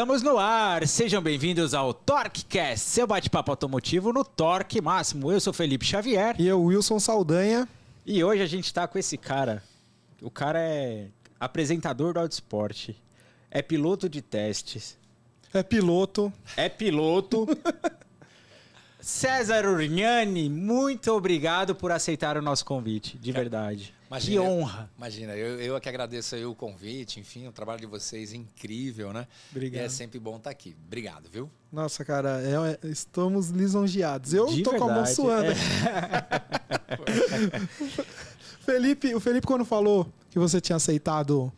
Estamos no ar, sejam bem-vindos ao TorqueCast, seu bate-papo automotivo no Torque Máximo. Eu sou Felipe Xavier. E eu, Wilson Saldanha. E hoje a gente tá com esse cara. O cara é apresentador do Autosport, é piloto de testes, É piloto. é piloto. César Urignani, muito obrigado por aceitar o nosso convite, de verdade. Imagina, que honra. Imagina, eu, eu é que agradeço aí o convite, enfim, o trabalho de vocês é incrível, né? Obrigado. E é sempre bom estar aqui. Obrigado, viu? Nossa, cara, é- é- estamos lisonjeados. Eu De tô com a mão verdade, suando. Felipe, o Felipe, quando falou que você tinha aceitado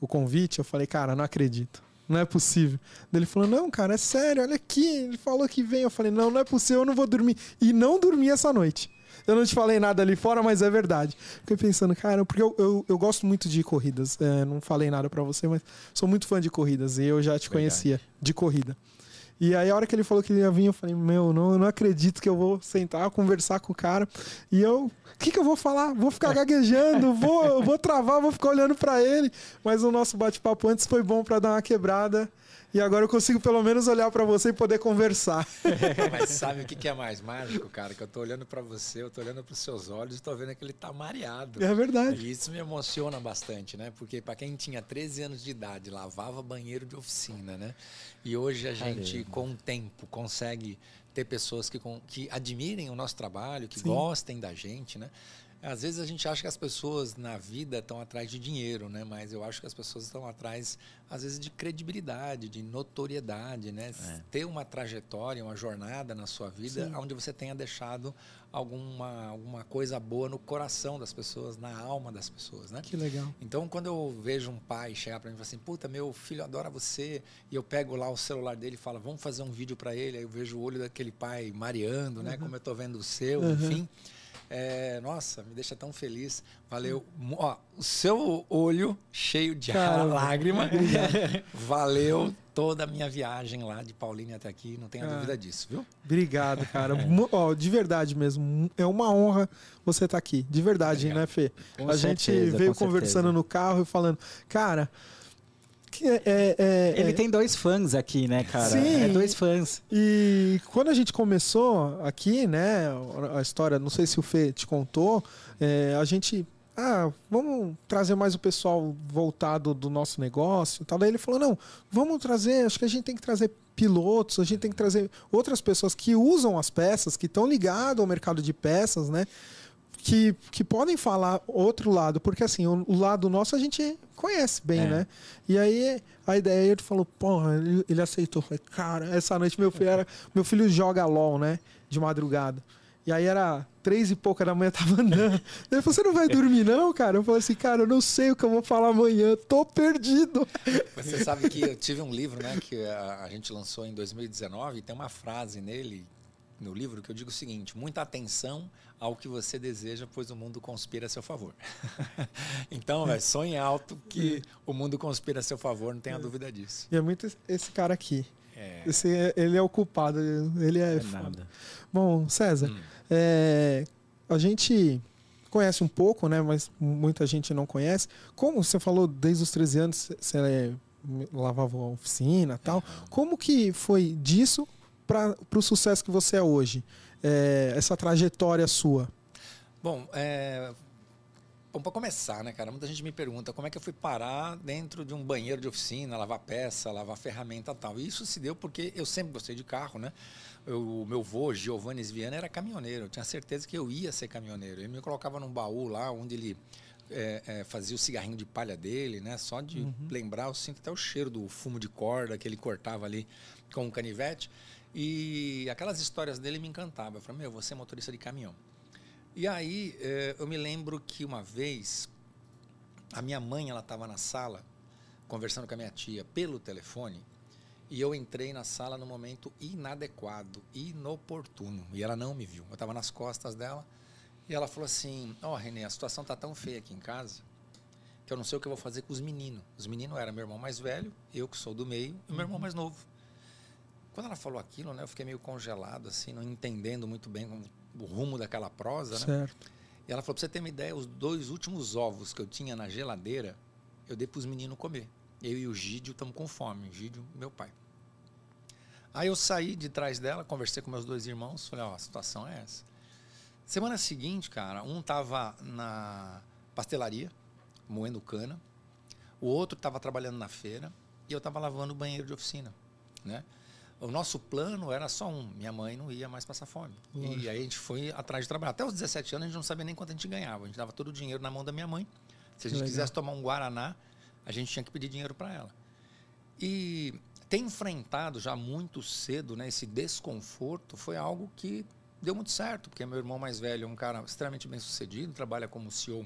o convite, eu falei, cara, não acredito. Não é possível. Daí Ele falou, não, cara, é sério, olha aqui. Ele falou que vem. Eu falei, não, não é possível, eu não vou dormir. E não dormi essa noite. Eu não te falei nada ali fora, mas é verdade. Fiquei pensando, cara, porque eu, eu, eu gosto muito de corridas. É, não falei nada pra você, mas sou muito fã de corridas. E eu já te conhecia de corrida. E aí, a hora que ele falou que ele ia vir, eu falei, meu, não, não acredito que eu vou sentar, conversar com o cara. E eu, o que, que eu vou falar? Vou ficar gaguejando, vou, vou travar, vou ficar olhando pra ele. Mas o nosso bate-papo antes foi bom pra dar uma quebrada. E agora eu consigo pelo menos olhar pra você e poder conversar. Mas sabe o que é mais mágico, cara? Que eu tô olhando pra você, eu tô olhando pros seus olhos e tô vendo que ele tá mareado. É verdade. E isso me emociona bastante, né? Porque para quem tinha 13 anos de idade, lavava banheiro de oficina, né? E hoje a gente, Caramba. com o tempo, consegue ter pessoas que, que admirem o nosso trabalho, que Sim. gostem da gente, né? Às vezes a gente acha que as pessoas na vida estão atrás de dinheiro, né? Mas eu acho que as pessoas estão atrás, às vezes, de credibilidade, de notoriedade, né? Ter uma trajetória, uma jornada na sua vida, Sim. onde você tenha deixado alguma, alguma coisa boa no coração das pessoas, na alma das pessoas, né? Que legal. Então, quando eu vejo um pai chegar para mim e falar assim, puta, meu filho adora você, e eu pego lá o celular dele e falo, vamos fazer um vídeo para ele, aí eu vejo o olho daquele pai mareando, né? Como eu tô vendo o seu, Uhum. enfim. É, nossa, me deixa tão feliz. Valeu. Ó, o seu olho cheio de Caramba. lágrima. Valeu toda a minha viagem lá de Paulínia até aqui, não tenha Ah. dúvida disso, viu? Obrigado, cara. Mu- Ó, de verdade mesmo. É uma honra você estar aqui. De verdade, Obrigado. né, Fê? Com a gente certeza, veio com conversando certeza. no carro e falando, cara. Que é, é- é- Ele é- tem dois fãs aqui, né, cara? Sim. É dois fãs. E quando a gente começou aqui, né, a história, não sei se o Fê te contou, é, a gente. Ah, vamos trazer mais o pessoal voltado do nosso negócio tal. Daí ele falou: não, vamos trazer, acho que a gente tem que trazer pilotos, a gente tem que trazer outras pessoas que usam as peças, que estão ligadas ao mercado de peças, né? Que, que podem falar outro lado, porque assim, o, o lado nosso a gente conhece bem, É. né? E aí a ideia ele falou, porra, ele, ele aceitou. Eu Falei, cara, essa noite meu filho era. Meu filho joga LOL, né? De madrugada. E aí era três e pouca da manhã, tava andando. Ele falou, você não vai dormir, não, cara? Eu falei assim, cara, eu não sei o que eu vou falar amanhã, tô perdido. Você sabe que eu tive um livro, né, que a, a gente lançou em 2019 e tem uma frase nele, no livro, que eu digo o seguinte: muita atenção ao que você deseja, pois o mundo conspira a seu favor. então, velho, sonhe alto que o mundo conspira a seu favor, não tenha dúvida disso. E é muito esse- cara aqui. É. Esse, é- ele é o culpado, ele é, É nada. Bom, César, Hum. é, a gente conhece um pouco, né? Mas muita gente não conhece. Como você falou, desde os 13 anos você é, lavava a oficina e tal. Como que foi disso para o sucesso que você é hoje? É, essa trajetória sua. Bom, é... Bom, para começar, né, cara? Muita gente me pergunta como é que eu fui parar dentro de um banheiro de oficina, lavar peça, lavar ferramenta tal. E isso se deu porque eu sempre gostei de carro, né? Eu- O meu vô, Giovanni Viana, era caminhoneiro. Eu tinha certeza que eu ia ser caminhoneiro. Ele me colocava num baú lá onde ele é, é, fazia o cigarrinho de palha dele, né? Só de lembrar, eu sinto até o cheiro do fumo de corda que ele cortava ali com um canivete. E aquelas histórias dele me encantavam. Eu falei, meu, você é motorista de caminhão. E aí eh, eu me lembro que uma vez a minha mãe ela estava na sala conversando com a minha tia pelo telefone e eu entrei na sala no momento inadequado, inoportuno e ela não me viu. Eu estava nas costas dela e ela falou assim: Ó, oh, Renê, a situação tá tão feia aqui em casa que eu não sei o que eu vou fazer com os meninos. Os meninos eram meu irmão mais velho, eu que sou do meio e meu irmão mais novo. Quando ela falou aquilo, né, eu fiquei meio congelado, assim, não entendendo muito bem o rumo daquela prosa, né? Certo. E ela falou, pra você ter uma ideia, os dois últimos ovos que eu tinha na geladeira, eu dei pros meninos comer. Eu e o Gídio estamos com fome. O Gídio, meu pai. Aí eu saí de trás dela, conversei com meus dois irmãos, falei, ó, a situação é essa. Semana seguinte, cara, um tava na pastelaria, moendo cana, o outro estava trabalhando na feira e eu estava lavando o banheiro de oficina, né? O nosso plano era só um, minha mãe não ia mais passar fome. Lógico. E aí a gente foi atrás de trabalhar. Até os 17 anos a gente não sabia nem quanto a gente ganhava, a gente dava todo o dinheiro na mão da minha mãe. Se a gente Legal. quisesse tomar um guaraná, a gente tinha que pedir dinheiro para ela. E ter enfrentado já muito cedo né, esse desconforto foi algo que deu muito certo, porque meu irmão mais velho é um cara extremamente bem sucedido, trabalha como CEO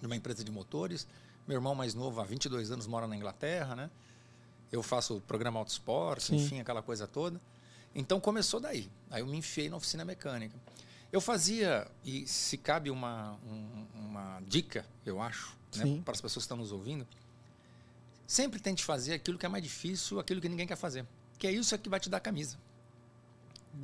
de uma empresa de motores. Meu irmão mais novo, há 22 anos, mora na Inglaterra, né? Eu faço o programa Autosport, enfim, aquela coisa toda. Então começou daí. Aí eu me enfiei na oficina mecânica. Eu fazia, e se cabe uma, um- uma dica, eu acho, né, para as pessoas que estão nos ouvindo, sempre tente fazer aquilo que é mais difícil, aquilo que ninguém quer fazer. Que é isso que vai te dar camisa.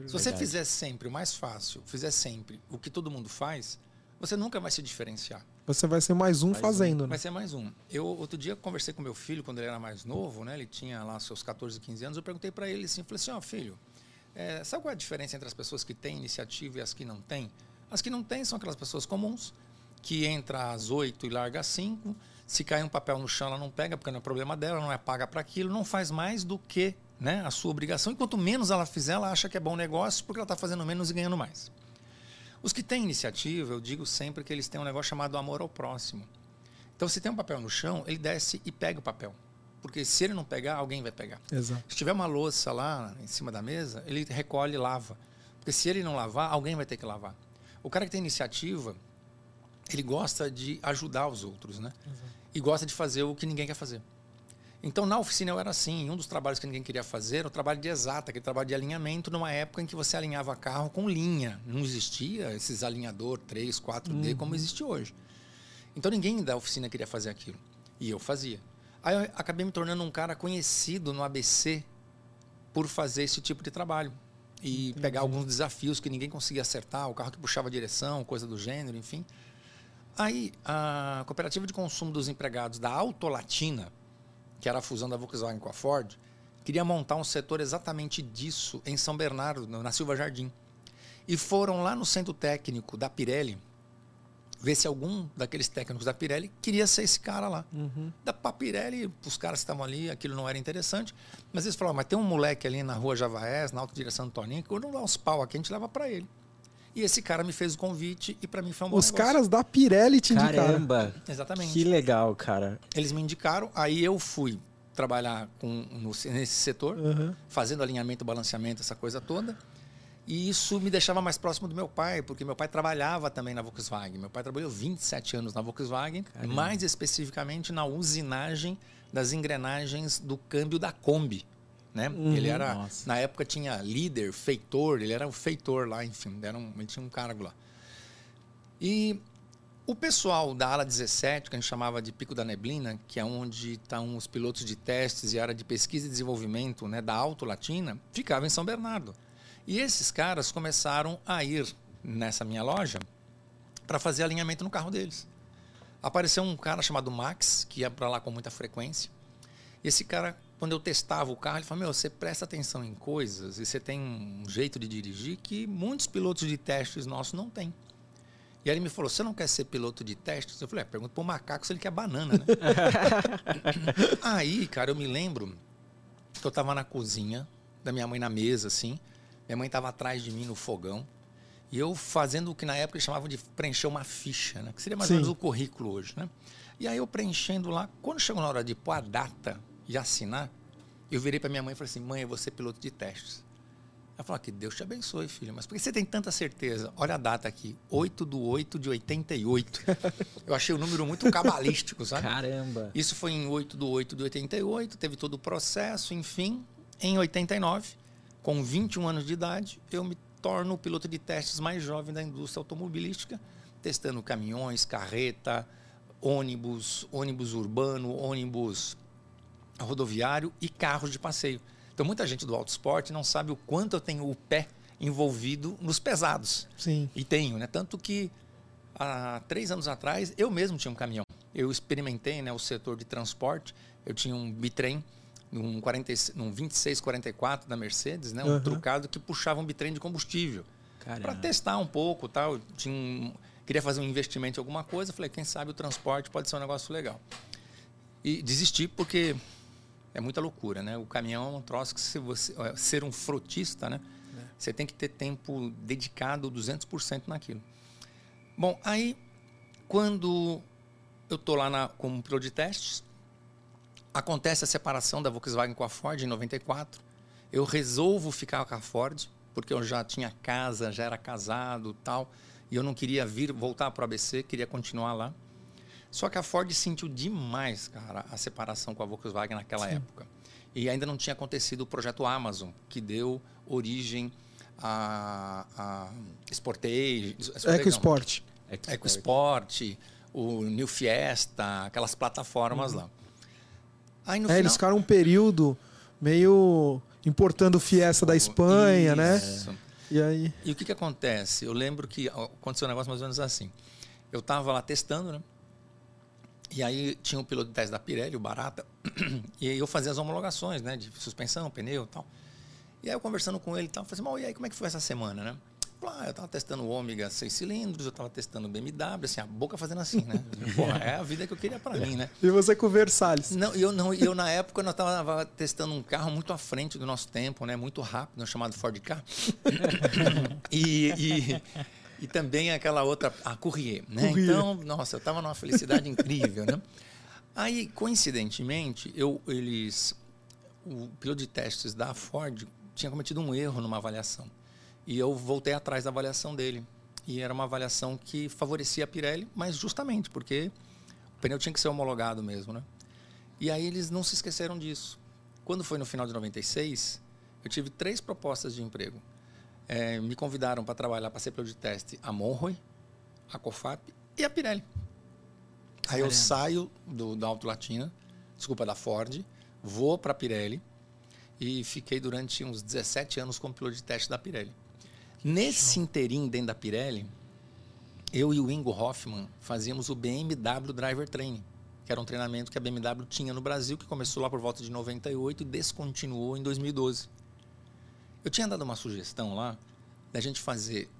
Se você Verdade. fizer sempre o mais fácil, fizer sempre o que todo mundo faz, você nunca vai se diferenciar. Você vai ser mais um Mais um. fazendo, né? Vai ser mais um. Eu outro dia conversei com meu filho quando ele era mais novo, né? Ele tinha lá seus 14, 15 anos. Eu perguntei para ele assim, falei assim, ó filho, é, sabe qual é a diferença entre as pessoas que têm iniciativa e as que não têm? As que não têm são aquelas pessoas comuns que entra às 8 e larga às 5. Se cai um papel no chão, ela não pega porque não é problema dela, não é paga para aquilo, não faz mais do que né, a sua obrigação. E quanto menos ela fizer, ela acha que é bom negócio porque ela está fazendo menos e ganhando mais. Os que têm iniciativa, eu digo sempre que eles têm um negócio chamado amor ao próximo. Então, se tem um papel no chão, ele desce e pega o papel. Porque se ele não pegar, alguém vai pegar. Exato. Se tiver uma louça lá em cima da mesa, ele recolhe e lava. Porque se ele não lavar, alguém vai ter que lavar. O cara que tem iniciativa, ele gosta de ajudar os outros, né? E gosta de fazer o que ninguém quer fazer. Então, na oficina eu era assim. Um dos trabalhos que ninguém queria fazer era o trabalho de exata, aquele trabalho de alinhamento, numa época em que você alinhava carro com linha. Não existia esses alinhador 3, 4D como existe hoje. Então, ninguém da oficina queria fazer aquilo. E eu fazia. Aí eu acabei me tornando um cara conhecido no ABC por fazer esse tipo de trabalho. E pegar alguns desafios que ninguém conseguia acertar, o carro que puxava a direção, coisa do gênero, enfim. Aí, a cooperativa de consumo dos empregados da Autolatina, que era a fusão da Volkswagen com a Ford, queria montar um setor exatamente disso em São Bernardo, na Silva Jardim. E foram lá no centro técnico da Pirelli ver se algum daqueles técnicos da Pirelli queria ser esse cara lá. Uhum. Da Pirelli, os caras que estavam ali, aquilo não era interessante. Mas eles falaram, mas tem um moleque ali na rua Javaés, na Alta Direção Toninho, que quando dá uns pau aqui, a gente leva para ele. E esse cara me fez o convite e para mim foi um bom Os negócio. caras da Pirelli te indicaram. Caramba, Exatamente. que legal, cara. Eles me indicaram, aí eu fui trabalhar com, no- nesse setor, Uhum. fazendo alinhamento, balanceamento, essa coisa toda. E isso me deixava mais próximo do meu pai, porque meu pai trabalhava também na Volkswagen. Meu pai trabalhou 27 anos na Volkswagen, Caramba. mais especificamente na usinagem das engrenagens do câmbio da Kombi. Né? Uhum. Ele era, Nossa. na época tinha líder, feitor, ele era o feitor lá, enfim, era um, ele tinha um cargo lá. E o pessoal da ala 17, que a gente chamava de Pico da Neblina, que é onde estão os pilotos de testes e área de pesquisa e desenvolvimento né, da Auto Latina, ficava em São Bernardo. E esses caras começaram a ir nessa minha loja para fazer alinhamento no carro deles. Apareceu um cara chamado Max, que ia para lá com muita frequência. Esse cara, quando eu testava o carro, ele falou: Meu, você presta atenção em coisas e você tem um jeito de dirigir que muitos pilotos de testes nossos não têm. E aí ele me falou: Você não quer ser piloto de testes? Eu falei: é, Pergunta para o macaco se ele quer banana, né? aí, cara, eu me lembro que eu estava na cozinha da minha mãe na mesa, assim. Minha mãe estava atrás de mim no fogão. E eu fazendo o que na época eles chamavam de preencher uma ficha, né? Que seria mais ou Sim. menos o currículo hoje, né? E aí eu preenchendo lá, quando chegou na hora de pôr a data e assinar, eu virei para minha mãe e falei assim: mãe, eu vou ser piloto de testes. Ela falou: "Ah, que Deus te abençoe, filho. Mas por que você tem tanta certeza? Olha a data aqui: 8 do 8 de 88. eu achei o número muito cabalístico, sabe? Caramba. Isso foi em 8 de 8 de 88, teve todo o processo, enfim. Em 89, com 21 anos de idade, eu me torno o piloto de testes mais jovem da indústria automobilística, testando caminhões, carreta, ônibus, ônibus urbano, ônibus rodoviário e carros de passeio. Então, muita gente do autosport não sabe o quanto eu tenho o pé envolvido nos pesados. Sim. E tenho, né? Tanto que há três anos atrás eu mesmo tinha um caminhão. eu experimentei né, o setor de transporte. Eu tinha um bitrem, um, 40, um 2644 da Mercedes, né, um Uhum. trucado que puxava um bitrem de combustível. Para testar um pouco, tal. Tinha um- queria fazer um investimento em alguma coisa, falei, quem sabe o transporte pode ser um negócio legal. E desisti porque é muita loucura, né? O caminhão é um troço que se você é, ser um frotista, né? Você tem que ter tempo dedicado 200% naquilo. Bom, aí quando eu tô lá na, como piloto de testes, acontece a separação da Volkswagen com a Ford em 94. Eu resolvo ficar com a Ford, porque eu já tinha casa, já era casado tal, e eu não queria vir voltar para o ABC, queria continuar lá. Só que a Ford sentiu demais, cara, a separação com a Volkswagen naquela época. E ainda não tinha acontecido o projeto Amazon, que deu origem a, a Sportage, esporte. EcoSport, o New Fiesta, aquelas plataformas lá. Aí no É, eles ficaram um período meio importando Fiesta da Espanha, né? Isso. E aí. E o que, que acontece? Eu lembro que aconteceu um negócio mais ou menos assim. Eu estava lá testando, né? E aí tinha um piloto de teste da Pirelli, o Barata, e aí eu fazia as homologações, né? De suspensão, pneu e tal. E aí eu conversando com ele e tal, eu falei assim, "Mal, e aí como é que foi essa semana, né? Falei, Ah, eu estava testando o Ômega 6 cilindros, eu estava testando o BMW, assim, a boca fazendo assim, né? Porra, é a vida que eu queria para mim, né? E você com o Versalhes. Não, eu não, eu na época nós estava testando um carro muito à frente do nosso tempo, né? Muito rápido, chamado Ford Ka. e, e, e também aquela outra, a Courrier, né? Courrier. Então, nossa, eu estava numa felicidade incrível, né? Aí, coincidentemente, eu, eles, o piloto de testes da Ford tinha cometido um erro numa avaliação. E eu voltei atrás da avaliação dele. E era uma avaliação que favorecia a Pirelli, mas justamente porque o pneu tinha que ser homologado mesmo, né? E aí eles não se esqueceram disso. Quando foi no final de 96, eu tive três propostas de emprego. Eh, me convidaram para trabalhar para ser piloto de teste a Monroe, a Cofap e a Pirelli. Aí eu saio do, da Auto Latina, desculpa, da Ford, vou para a Pirelli e fiquei durante uns 17 anos como piloto de teste da Pirelli. Nesse interim dentro da Pirelli, eu e o Ingo Hoffman fazíamos o BMW Driver Training, que era um treinamento que a BMW tinha no Brasil, que começou lá por volta de 98 e descontinuou em 2012. Eu tinha dado uma sugestão lá da gente fazer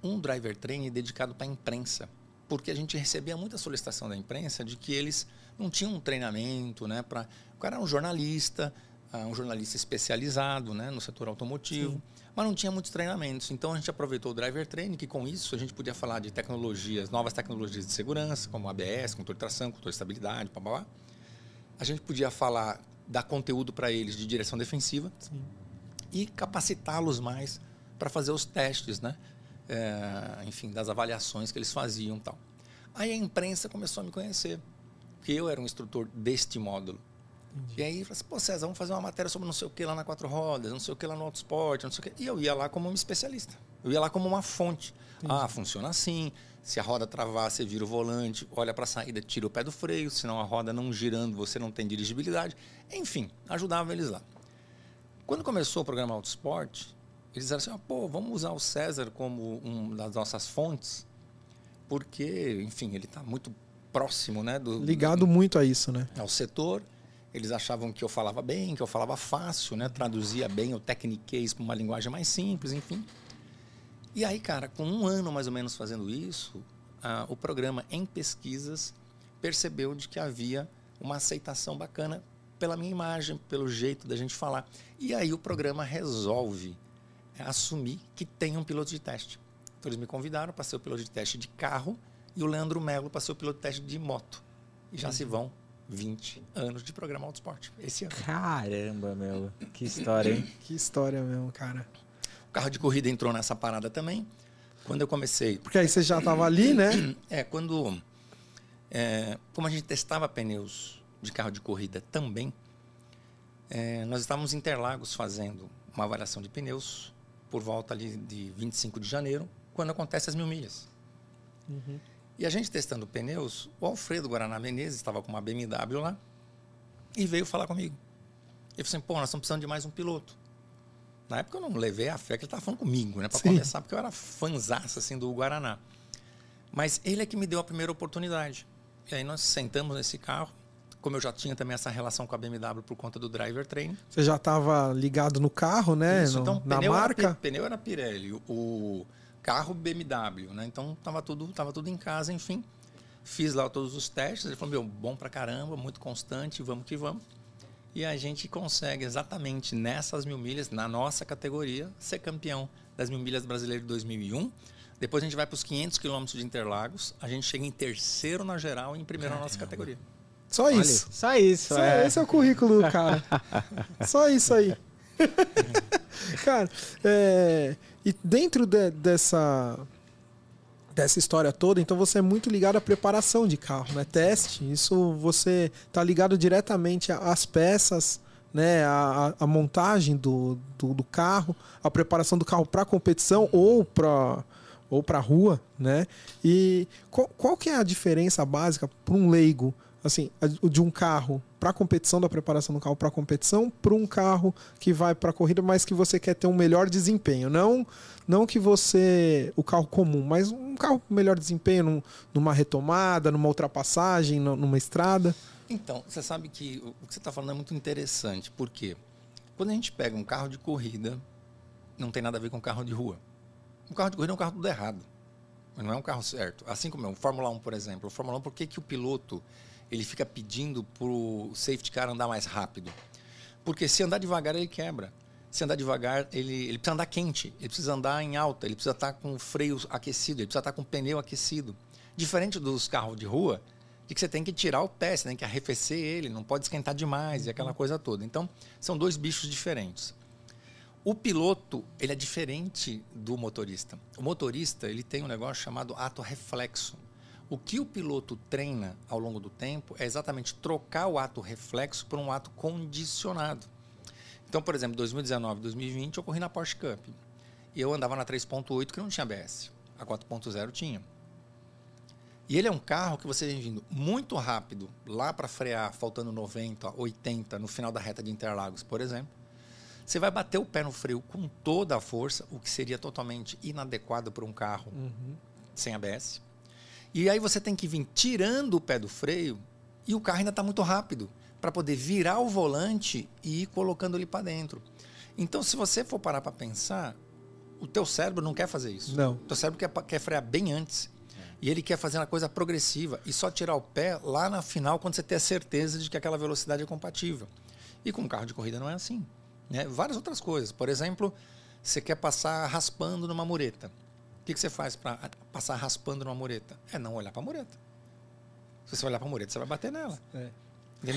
um driver training dedicado para a imprensa, porque a gente recebia muita solicitação da imprensa de que eles não tinham um treinamento, né, para o cara era um jornalista, ah, um jornalista especializado, né, no setor automotivo, mas não tinha muitos treinamentos. Então a gente aproveitou o driver training, que com isso a gente podia falar de tecnologias, novas tecnologias de segurança, como ABS, controle de tração, controle de estabilidade, blá, blá, blá. A gente podia falar dar conteúdo para eles de direção defensiva e capacitá-los mais para fazer os testes, né? É, enfim, das avaliações que eles faziam tal. Aí a imprensa começou a me conhecer, porque eu era um instrutor deste módulo. E aí, falei assim, pô, César, vamos fazer uma matéria sobre não sei o que lá na Quatro Rodas, não sei o que lá no Autosport, não sei o que. E eu ia lá como um especialista. Eu ia lá como uma fonte. Ah, funciona assim. Se a roda travar, você vira o volante, olha para a saída, tira o pé do freio, senão a roda não girando, você não tem dirigibilidade. Enfim, ajudava eles lá. Quando começou o programa Autosport, eles disseram assim, ah, pô, vamos usar o César como uma das nossas fontes, porque, enfim, ele está muito próximo né, do, Ligado muito a isso, né? ao setor. Eles achavam que eu falava bem, que eu falava fácil, né? Traduzia bem o techniquez para uma linguagem mais simples, enfim. E aí, cara, com um ano mais ou menos fazendo isso, o programa em pesquisas percebeu de que havia uma aceitação bacana pela minha imagem, pelo jeito da gente falar. E aí o programa resolve é, assumir que tem um piloto de teste. Então eles me convidaram para ser o piloto de teste de carro e o Leandro Melo para ser o piloto de teste de moto. E já se vão 20 anos de programa Autosport. Esse ano. Caramba, meu. Que história, hein? Que história mesmo, cara. O carro de corrida entrou nessa parada também. Quando eu comecei. Porque aí você já tava ali, né? É, quando. é, como a gente testava pneus de carro de corrida também, é, nós estávamos em Interlagos fazendo uma avaliação de pneus por volta ali de 25 de janeiro, quando acontece as mil milhas. E a gente testando pneus, o Alfredo Guaraná Menezes estava com uma BMW lá e veio falar comigo. Ele falou assim: pô, nós estamos precisando de mais um piloto. Na época eu não levei a fé que ele estava falando comigo, né? Para conversar, porque eu era fãzaço assim, do Guaraná. Mas ele é que me deu a primeira oportunidade. E aí nós sentamos nesse carro. Como eu já tinha também essa relação com a BMW por conta do driver training. Você já estava ligado no carro, né? Isso, No- então, na pneu marca. Era, pneu era Pirelli, o- o carro BMW, né? Então tava tudo, tava tudo em casa, enfim. Fiz lá todos os testes. Ele falou: meu, bom pra caramba, muito constante, vamos que vamos. E a gente consegue exatamente nessas mil milhas, na nossa categoria, ser campeão das mil milhas brasileiras de 2001. Depois a gente vai para os 500 quilômetros de Interlagos. A gente chega em terceiro na geral e em primeiro na nossa categoria. Só Olha, isso. só isso. Só é. Esse é o currículo do cara. Só isso aí. cara, é, e dentro de- dessa dessa história toda, então você é muito ligado à preparação de carro, né? Teste, isso você tá ligado diretamente às peças, né? A, a- a montagem do, do, do carro, a preparação do carro para competição ou para ou para rua, né? E qual, qual que é a diferença básica para um leigo, assim, de um carro para competição da preparação do carro para competição, para um carro que vai para corrida, mas que você quer ter um melhor desempenho, não não que você o carro comum, mas um carro com melhor desempenho num- numa retomada, numa ultrapassagem, nu- numa estrada. Então, você sabe que o o que você está falando é muito interessante, porque quando a gente pega um carro de corrida, não tem nada a ver com um carro de rua. Um carro de corrida é um carro tudo errado. Não é um carro certo. Assim como é um Fórmula 1, por exemplo. O Fórmula 1, por que, que o piloto ele fica pedindo para o safety car andar mais rápido? Porque se andar devagar, ele quebra. Se andar devagar, ele, ele precisa andar quente, ele precisa andar em alta, ele precisa estar com o freio aquecido, ele precisa estar com o pneu aquecido. Diferente dos carros de rua, de que você tem que tirar o pé, você tem que arrefecer ele, não pode esquentar demais e aquela coisa toda. Então, são dois bichos diferentes. O piloto, ele é diferente do motorista. O motorista, ele tem um negócio chamado ato reflexo. O que o piloto treina ao longo do tempo é exatamente trocar o ato reflexo por um ato condicionado. Então, por exemplo, 2019, 2020, eu corri na Porsche Cup. E eu andava na 3.8 que não tinha ABS. A 4.0 tinha. E ele é um carro que você vem vindo muito rápido lá para frear, faltando 90, 80 no final da reta de Interlagos, por exemplo. Você vai bater o pé no freio com toda a força, o que seria totalmente inadequado para um carro sem ABS. E aí você tem que vir tirando o pé do freio e o carro ainda está muito rápido para poder virar o volante e ir colocando ele para dentro. Então, se você for parar para pensar, o teu cérebro não quer fazer isso. Não. O teu cérebro quer, quer frear bem antes. E ele quer fazer uma coisa progressiva e só tirar o pé lá na final quando você tem a certeza de que aquela velocidade é compatível. E com um carro de corrida não é assim. Né? Várias outras coisas. Por exemplo, você quer passar raspando numa mureta. O que, que você faz para passar raspando numa mureta? É não olhar para a mureta. Se você olhar para a mureta, você vai bater nela. É.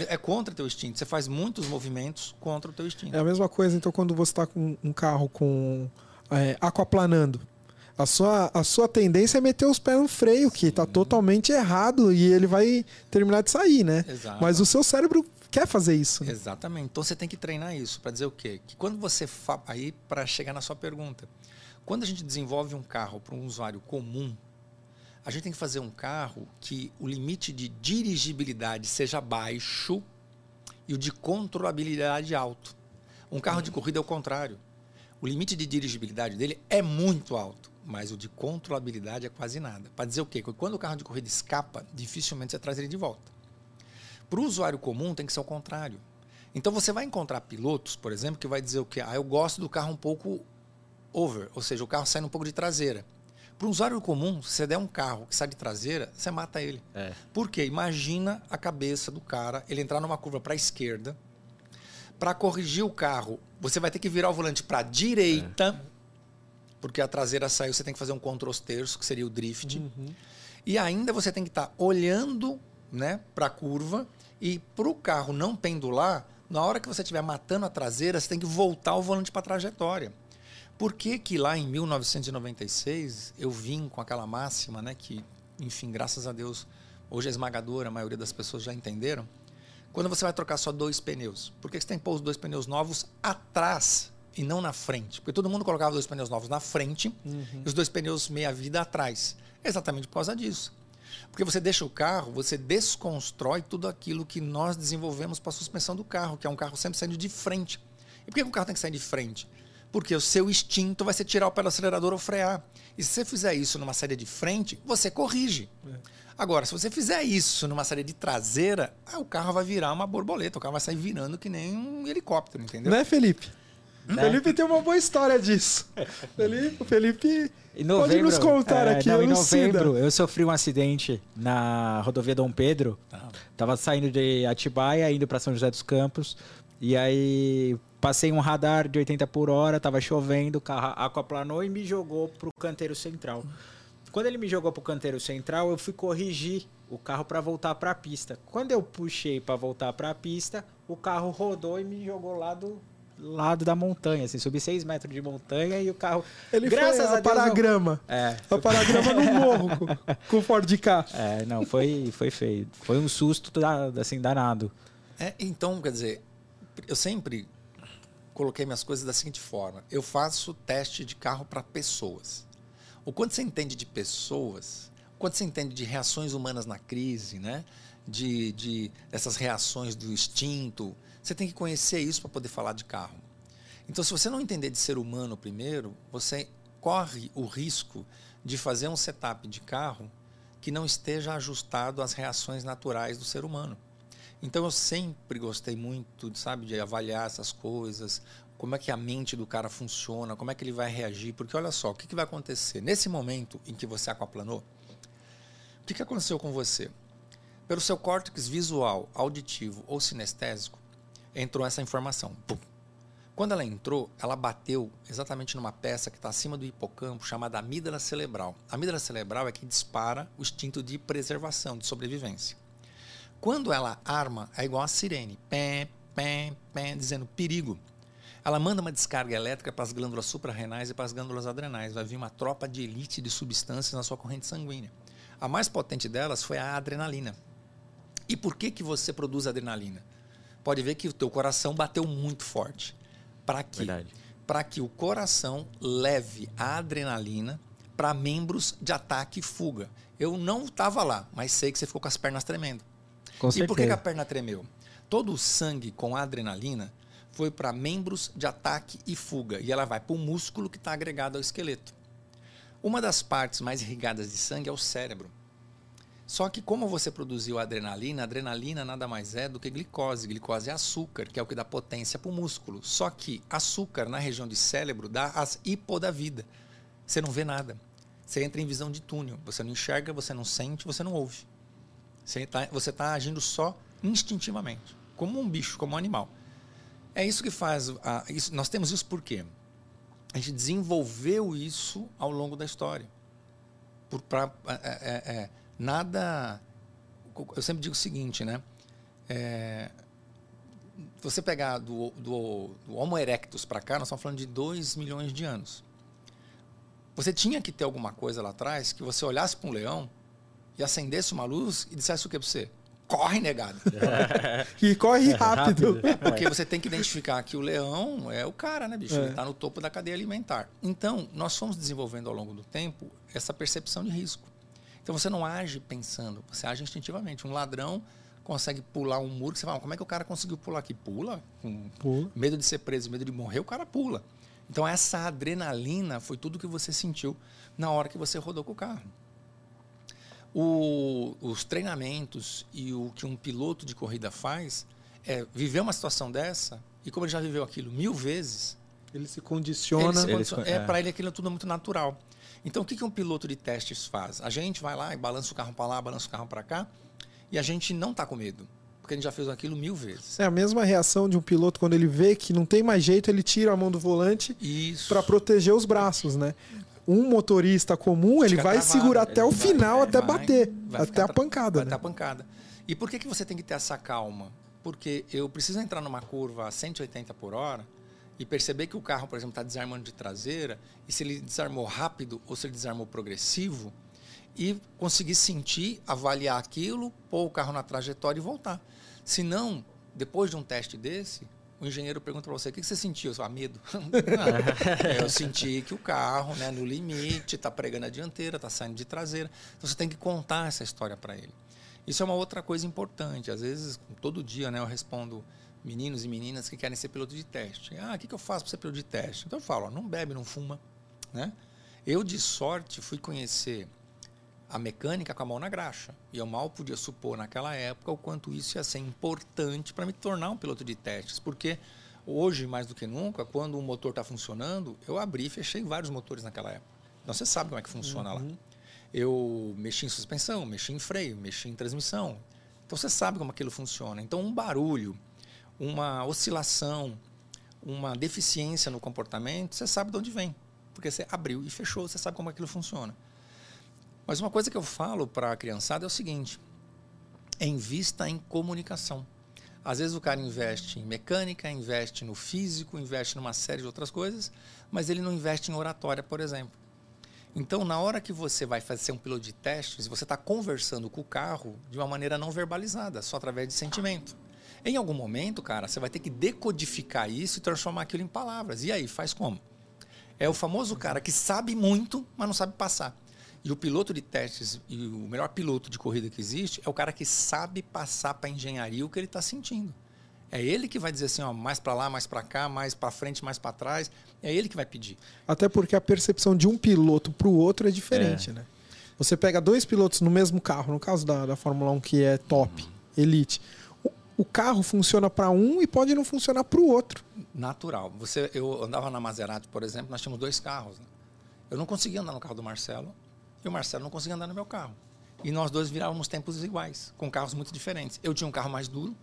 É contra o teu instinto. Você faz muitos movimentos contra o teu instinto. É a mesma coisa, então, quando você está com um carro com é, aquaplanando. A sua, a sua tendência é meter os pés no freio, que está totalmente errado e ele vai terminar de sair, né? Exato. Mas o seu cérebro quer fazer isso. né? Exatamente. Então você tem que treinar isso para dizer o quê? Que quando você fa... aí para chegar na sua pergunta, quando a gente desenvolve um carro para um usuário comum, a gente tem que fazer um carro que o limite de dirigibilidade seja baixo e o de controlabilidade alto. Um carro de corrida é o contrário. O limite de dirigibilidade dele é muito alto, mas o de controlabilidade é quase nada. Para dizer o quê? Que quando o carro de corrida escapa, dificilmente você traz ele de volta. Para o usuário comum tem que ser o contrário. Então você vai encontrar pilotos, por exemplo, que vai dizer o quê? Ah, eu gosto do carro um pouco over, ou seja, o carro saindo um pouco de traseira. Para um usuário comum, se você der um carro que sai de traseira, você mata ele. É. Por quê? Imagina a cabeça do cara, ele entrar numa curva para a esquerda, para corrigir o carro, você vai ter que virar o volante para a direita, porque a traseira saiu, você tem que fazer um controsterço, que seria o drift. E ainda você tem que estar olhando né, para a curva e para o carro não pendular, na hora que você estiver matando a traseira, você tem que voltar o volante para a trajetória. Por que, que lá em 1996 eu vim com aquela máxima, né, que, enfim, graças a Deus, hoje é esmagadora, a maioria das pessoas já entenderam. Quando você vai trocar só dois pneus, por que você tem que pôr os dois pneus novos atrás e não na frente? Porque todo mundo colocava dois pneus novos na frente e os dois pneus meia-vida atrás. Exatamente por causa disso. Porque você deixa o carro, você desconstrói tudo aquilo que nós desenvolvemos para a suspensão do carro, que é um carro sempre saindo de frente. E por que que o carro tem que sair de frente? Porque o seu instinto vai ser tirar o pé do acelerador ou frear. E se você fizer isso numa saída de frente, você corrige. É. Agora, se você fizer isso numa saída de traseira, o carro vai virar uma borboleta, o carro vai sair virando que nem um helicóptero, entendeu? Né, Felipe? Né? Felipe tem uma boa história disso. Felipe, o Felipe novembro, pode nos contar é, aqui. Não, em novembro, eu sofri um acidente na rodovia Dom Pedro. Ah. Tava saindo de Atibaia, indo para São José dos Campos. E aí passei um radar de 80 por hora, tava chovendo, o carro aquaplanou e me jogou pro canteiro central. Quando ele me jogou pro canteiro central, eu fui corrigir o carro para voltar para a pista. Quando eu puxei para voltar para a pista, o carro rodou e me jogou lá do lado da montanha, assim, subi 6 metros de montanha e o carro. Ele graças foi a, a Deus, paragrama. Não... É. A paragrama no morro com, com o Ford K. É, não, foi, foi feio. Foi um susto assim, danado. É, então, quer dizer, eu sempre coloquei minhas coisas da seguinte forma: eu faço teste de carro para pessoas. O quanto você entende de pessoas, o quanto você entende de reações humanas na crise, né? De, de essas reações do instinto, você tem que conhecer isso para poder falar de carro. Então, se você não entender de ser humano primeiro, você corre o risco de fazer um setup de carro que não esteja ajustado às reações naturais do ser humano. Então eu sempre gostei muito, sabe, de avaliar essas coisas, como é que a mente do cara funciona, como é que ele vai reagir, porque olha só, o que, que vai acontecer nesse momento em que você aquaplanou? O que, que aconteceu com você? Pelo seu córtex visual, auditivo ou sinestésico, entrou essa informação. Pum. Quando ela entrou, ela bateu exatamente numa peça que está acima do hipocampo, chamada amígdala cerebral. A amígdala cerebral é que dispara o instinto de preservação, de sobrevivência. Quando ela arma, é igual a sirene, pé, pé, pé, dizendo perigo. Ela manda uma descarga elétrica para as glândulas suprarrenais e para as glândulas adrenais. Vai vir uma tropa de elite de substâncias na sua corrente sanguínea. A mais potente delas foi a adrenalina. E por que, que você produz adrenalina? Pode ver que o teu coração bateu muito forte. Para quê? Para que o coração leve a adrenalina para membros de ataque e fuga. Eu não estava lá, mas sei que você ficou com as pernas tremendo. Com e por que, a perna tremeu? Todo o sangue com adrenalina foi para membros de ataque e fuga e ela vai para o músculo que está agregado ao esqueleto. Uma das partes mais irrigadas de sangue é o cérebro. Só que como você produziu adrenalina, adrenalina nada mais é do que glicose. Glicose é açúcar, que é o que dá potência para o músculo. Só que açúcar na região de cérebro dá as hipo da vida. Você não vê nada. Você entra em visão de túnel. Você não enxerga, você não sente, você não ouve. Você está tá agindo só instintivamente, como um bicho, como um animal. É isso que faz. A, isso, nós temos isso por quê? A gente desenvolveu isso ao longo da história. Por, pra, é, é, é, nada. Eu sempre digo o seguinte, né? É, você pegar do, do, do Homo erectus para cá, nós estamos falando de 2 milhões de anos. Você tinha que ter alguma coisa lá atrás que você olhasse para um leão e acendesse uma luz e dissesse o que para você? Corre, negado. e corre rápido. É, porque você tem que identificar que o leão é o cara, né, bicho? É. Ele está no topo da cadeia alimentar. Então, nós fomos desenvolvendo ao longo do tempo essa percepção de risco. Então, você não age pensando, você age instintivamente. Um ladrão consegue pular um muro que você fala, como é que o cara conseguiu pular aqui? Pula? Com pula. medo de ser preso, medo de morrer, o cara pula. Então, essa adrenalina foi tudo que você sentiu na hora que você rodou com o carro o, os treinamentos e o que um piloto de corrida faz é viver uma situação dessa e como ele já viveu aquilo mil vezes ele se condiciona, ele se condiciona é, é. para ele aquilo tudo muito natural então o que, que um piloto de testes faz a gente vai lá e balança o carro para lá balança o carro para cá e a gente não está com medo porque a gente já fez aquilo mil vezes. É a mesma reação de um piloto quando ele vê que não tem mais jeito, ele tira a mão do volante para proteger os braços, né? Um motorista comum, ele vai travado, segurar até o final, até vai, bater, vai até a pancada. Vai né? até a pancada. E por que, que você tem que ter essa calma? Porque eu preciso entrar numa curva a 180 por hora e perceber que o carro, por exemplo, está desarmando de traseira, e se ele desarmou rápido ou se ele desarmou progressivo, e conseguir sentir, avaliar aquilo, pôr o carro na trajetória e voltar. Se não, depois de um teste desse, o engenheiro pergunta para você, o que você sentiu? Eu falo, ah, medo. eu senti que o carro, né, no limite, está pregando a dianteira, está saindo de traseira. Então você tem que contar essa história para ele. Isso é uma outra coisa importante. Às vezes, todo dia, né, eu respondo meninos e meninas que querem ser piloto de teste. Ah, o que, que eu faço para ser piloto de teste? Então eu falo, ó, não bebe, não fuma. Né? Eu, de sorte, fui conhecer a mecânica com a mão na graxa. E eu mal podia supor naquela época o quanto isso ia ser importante para me tornar um piloto de testes. Porque hoje, mais do que nunca, quando um motor está funcionando, eu abri e fechei vários motores naquela época. Então você sabe como é que funciona uhum. lá. Eu mexi em suspensão, mexi em freio, mexi em transmissão. Então você sabe como aquilo funciona. Então um barulho, uma oscilação, uma deficiência no comportamento, você sabe de onde vem. Porque você abriu e fechou, você sabe como aquilo funciona. Mas uma coisa que eu falo para a criançada é o seguinte: invista em comunicação. Às vezes o cara investe em mecânica, investe no físico, investe numa série de outras coisas, mas ele não investe em oratória, por exemplo. Então, na hora que você vai fazer um piloto de testes, você está conversando com o carro de uma maneira não verbalizada, só através de sentimento. Em algum momento, cara, você vai ter que decodificar isso e transformar aquilo em palavras. E aí, faz como? É o famoso cara que sabe muito, mas não sabe passar. E o piloto de testes e o melhor piloto de corrida que existe é o cara que sabe passar para a engenharia o que ele está sentindo. É ele que vai dizer assim, ó, mais para lá, mais para cá, mais para frente, mais para trás. É ele que vai pedir. Até porque a percepção de um piloto para o outro é diferente, é. né? Você pega dois pilotos no mesmo carro, no caso da, da Fórmula 1 que é top, uhum. elite. O, o carro funciona para um e pode não funcionar para o outro. Natural. Você, eu andava na Maserati, por exemplo, nós tínhamos dois carros. Né? Eu não conseguia andar no carro do Marcelo e o Marcelo não conseguia andar no meu carro. E nós dois virávamos tempos iguais, com carros muito diferentes. Eu tinha um carro mais duro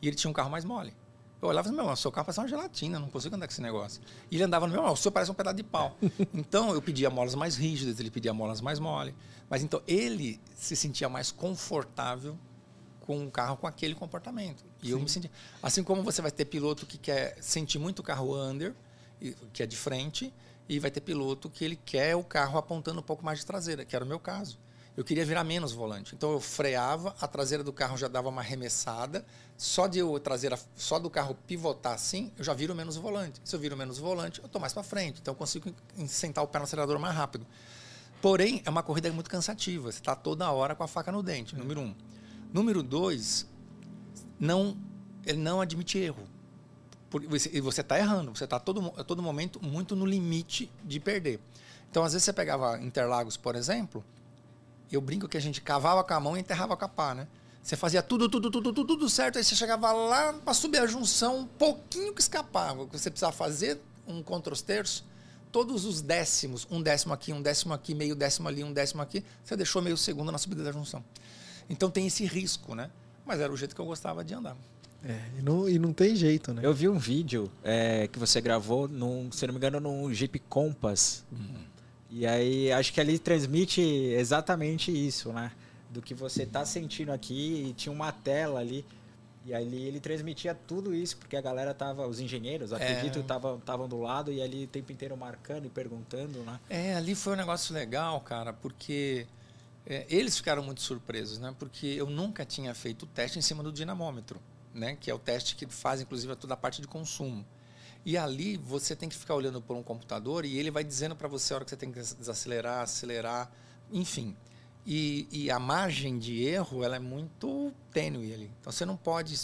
e ele tinha um carro mais mole. Eu olhava e falei, meu, o seu carro parece uma gelatina, não consigo andar com esse negócio. E ele andava no meu, o seu parece um pedaço de pau. então eu pedia molas mais rígidas, ele pedia molas mais mole. Mas então ele se sentia mais confortável com um carro com aquele comportamento. E Sim. eu me sentia. Assim como você vai ter piloto que quer sentir muito o carro under, que é de frente, e vai ter piloto que ele quer o carro apontando um pouco mais de traseira, que era o meu caso. Eu queria virar menos volante. Então eu freava, a traseira do carro já dava uma arremessada. Só de eu traseira, só do carro pivotar assim, eu já viro menos volante. Se eu viro menos volante, eu estou mais para frente. Então eu consigo sentar o pé no acelerador mais rápido. Porém, é uma corrida muito cansativa. Você está toda hora com a faca no dente, número um. Número dois, não, ele não admite erro. E você está errando, você está todo, a todo momento muito no limite de perder. Então, às vezes, você pegava Interlagos, por exemplo, eu brinco que a gente cavava com a mão e enterrava com a pá, né? Você fazia tudo, tudo, tudo, tudo, tudo certo, aí você chegava lá para subir a junção, um pouquinho que escapava. Você precisava fazer um contra os terços, todos os décimos, um décimo aqui, um décimo aqui, meio décimo ali, um décimo aqui, você deixou meio segundo na subida da junção. Então tem esse risco, né? Mas era o jeito que eu gostava de andar. É, e não, e não tem jeito, né? Eu vi um vídeo é, que você gravou, num, se não me engano, num Jeep Compass. Uhum. E aí acho que ali transmite exatamente isso, né? Do que você tá sentindo aqui. E tinha uma tela ali. E ali ele transmitia tudo isso, porque a galera tava, os engenheiros, é. acredito, estavam é... do lado e ali o tempo inteiro marcando e perguntando, né? É, ali foi um negócio legal, cara, porque é, eles ficaram muito surpresos, né? Porque eu nunca tinha feito o teste em cima do dinamômetro né? que é o teste que faz, inclusive, toda a parte de consumo. E ali você tem que ficar olhando por um computador e ele vai dizendo para você a hora que você tem que desacelerar, acelerar, enfim. E, e, a margem de erro ela é muito tênue ali. Então você não pode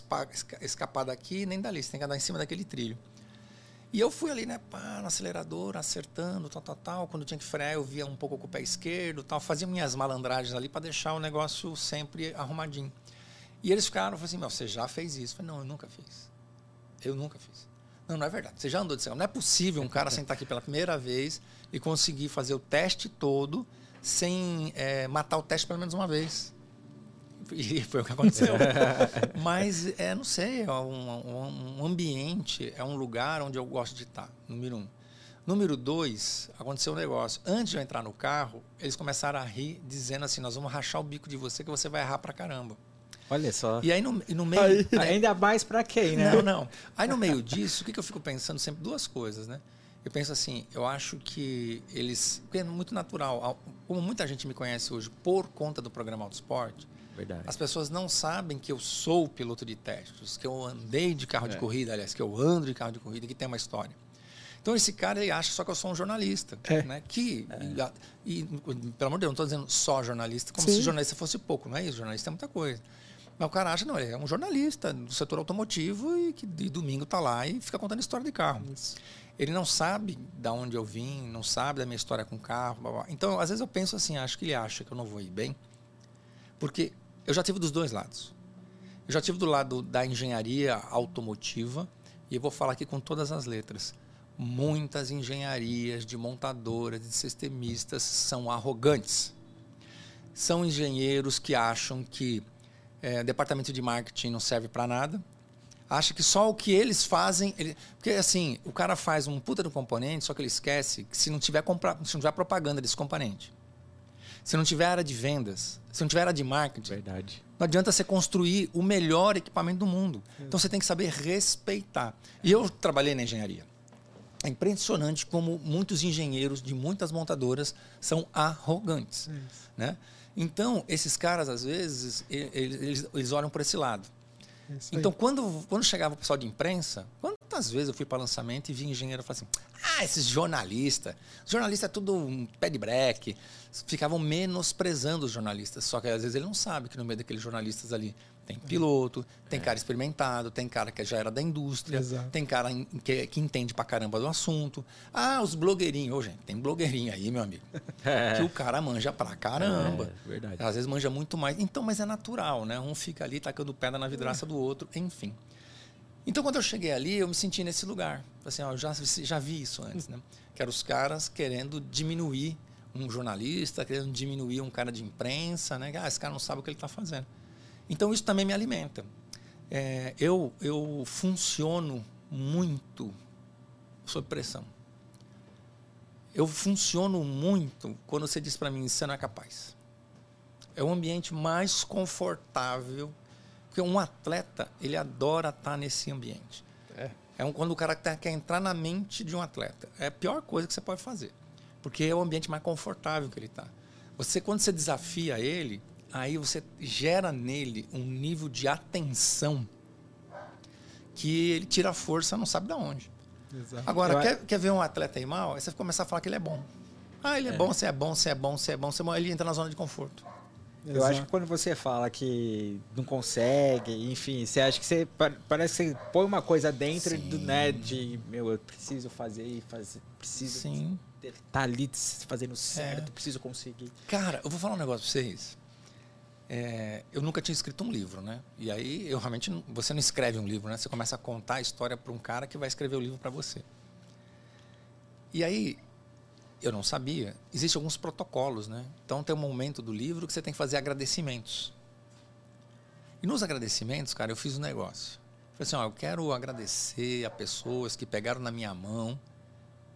escapar daqui nem dali, você tem que andar em cima daquele trilho. E eu fui ali, né, pá, no acelerador, acertando, tal, tal, tal. Quando tinha que frear, eu via um pouco com o pé esquerdo, tal. Fazia minhas malandragens ali para deixar o negócio sempre arrumadinho. E eles ficaram, falaram assim, meu, você já fez isso? Eu falei, não, eu nunca fiz. Eu nunca fiz. Não, não é verdade. Você já andou de céu. Não é possível um cara sentar aqui pela primeira vez e conseguir fazer o teste todo sem é, matar o teste pelo menos uma vez. E foi o que aconteceu. Mas, é, não sei, é um, um, ambiente, é um lugar onde eu gosto de estar, número um. Número dois, aconteceu um negócio. Antes de eu entrar no carro, eles começaram a rir, dizendo assim: Nós vamos rachar o bico de você que você vai errar pra caramba. Olha só. E aí no, no meio. Aí, né? Ainda mais para quem, né? Não, não. Aí no meio disso, o que, que eu fico pensando sempre? Duas coisas, né? Eu penso assim, eu acho que eles. Porque é muito natural. Como muita gente me conhece hoje por conta do programa Autosport, Verdade. as pessoas não sabem que eu sou piloto de testes, que eu andei de carro é. de corrida, aliás, que eu ando de carro de corrida, que tem uma história. Então esse cara ele acha só que eu sou um jornalista, é. né? Que é. e, e, pelo amor de Deus, não estou dizendo só jornalista, como Sim. se jornalista fosse pouco, não é isso? Jornalista é muita coisa. Mas o cara acha, não, ele é um jornalista do setor automotivo e que de domingo tá lá e fica contando história de carro. Isso. Ele não sabe da onde eu vim, não sabe da minha história com carro. Blá, blá. Então, às vezes eu penso assim, acho que ele acha que eu não vou ir bem, porque eu já tive dos dois lados. Eu já tive do lado da engenharia automotiva e eu vou falar aqui com todas as letras. Muitas engenharias de montadoras, de sistemistas são arrogantes. São engenheiros que acham que é, departamento de marketing não serve para nada. Acha que só o que eles fazem. Ele... Porque assim, o cara faz um puta do componente, só que ele esquece que se não tiver, compra... se não tiver propaganda desse componente, se não tiver área de vendas, se não tiver área de marketing, Verdade. não adianta você construir o melhor equipamento do mundo. Então você tem que saber respeitar. E eu trabalhei na engenharia. É impressionante como muitos engenheiros de muitas montadoras são arrogantes. Né? Então, esses caras, às vezes, eles, eles, olham por esse lado. É. Então, quando, quando chegava o pessoal de imprensa, quantas vezes eu fui para lançamento e vi engenheiro falar assim: ah, esses jornalistas, jornalista é tudo um pé de breque. Ficavam menosprezando os jornalistas. Só que às vezes ele não sabe que no meio daqueles jornalistas ali tem piloto, tem cara experimentado, tem cara que já era da indústria, Exato. tem cara que, que entende pra caramba do assunto. Ah, os blogueirinhos. Ô, gente, tem blogueirinho aí, meu amigo. Que o cara manja pra caramba. É, verdade. Às vezes manja muito mais. Então, mas é natural, né? Um fica ali tacando pedra na vidraça do outro, enfim. Então, quando eu cheguei ali, eu me senti nesse lugar. Assim, ó, eu já, já vi isso antes, né? Que eram os caras querendo diminuir um jornalista, querendo diminuir um cara de imprensa, né? Ah, esse cara não sabe o que ele está fazendo. Então, isso também me alimenta. É, eu, eu funciono muito sob pressão. Eu funciono muito quando você diz para mim, você não é capaz. É o ambiente mais confortável, porque um atleta, ele adora estar nesse ambiente. É. É um, quando o cara tá- quer entrar na mente de um atleta. É a pior coisa que você pode fazer. Porque é o ambiente mais confortável que ele está. Você, quando você desafia ele, aí você gera nele um nível de atenção que ele tira a força, não sabe de onde. Exato. Agora, Eu- quer, quer ver um atleta ir mal? Aí você começa a falar que ele é bom. Ah, ele é, É. bom, você é bom, você é bom, você é bom, você é bom. Ele entra na zona de conforto. Eu acho que quando você fala que não consegue, enfim, você acha que você pa- parece que você põe uma coisa dentro do, Sim. né, de meu, eu preciso fazer e fazer, preciso Sim. estar tá ali fazendo certo, preciso conseguir. Cara, eu vou falar um negócio pra vocês. É, eu nunca tinha escrito um livro, né? E aí, eu realmente. Você não escreve um livro, né? Você começa a contar a história para um cara que vai escrever o livro para você. E aí, eu não sabia. Existem alguns protocolos, né? Então, tem um momento do livro que você tem que fazer agradecimentos. E nos agradecimentos, cara, eu fiz um negócio. Falei assim: ó, eu quero agradecer a pessoas que pegaram na minha mão,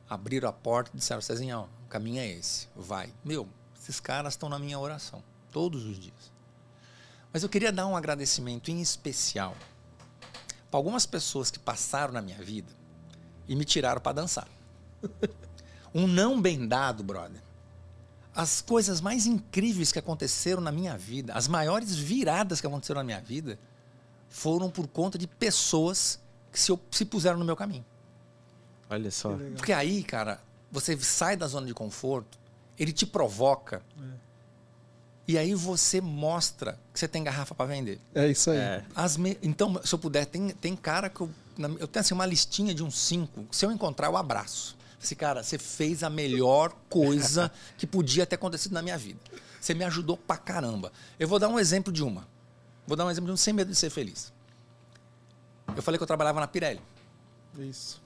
abriram a porta e disseram: Cezinha, ó, o caminho é esse, vai. Meu, esses caras estão na minha oração, todos os dias. Mas eu queria dar um agradecimento em especial para algumas pessoas que passaram na minha vida e me tiraram para dançar. Um não bem dado, brother. As coisas mais incríveis que aconteceram na minha vida, as maiores viradas que aconteceram na minha vida, foram por conta de pessoas que se, se puseram no meu caminho. Olha só. Porque aí, cara, você sai da zona de conforto, ele te provoca. E aí você mostra que você tem garrafa para vender. É isso aí. É. As me- Então, se eu puder, tem, tem cara que eu. Eu tenho assim, uma listinha de uns cinco. Se eu encontrar, eu abraço. Esse cara, você fez a melhor coisa que podia ter acontecido na minha vida. Você me ajudou pra caramba. Eu vou dar um exemplo de uma. Vou dar um exemplo de um sem medo de ser feliz. Eu falei que eu trabalhava na Pirelli. Isso.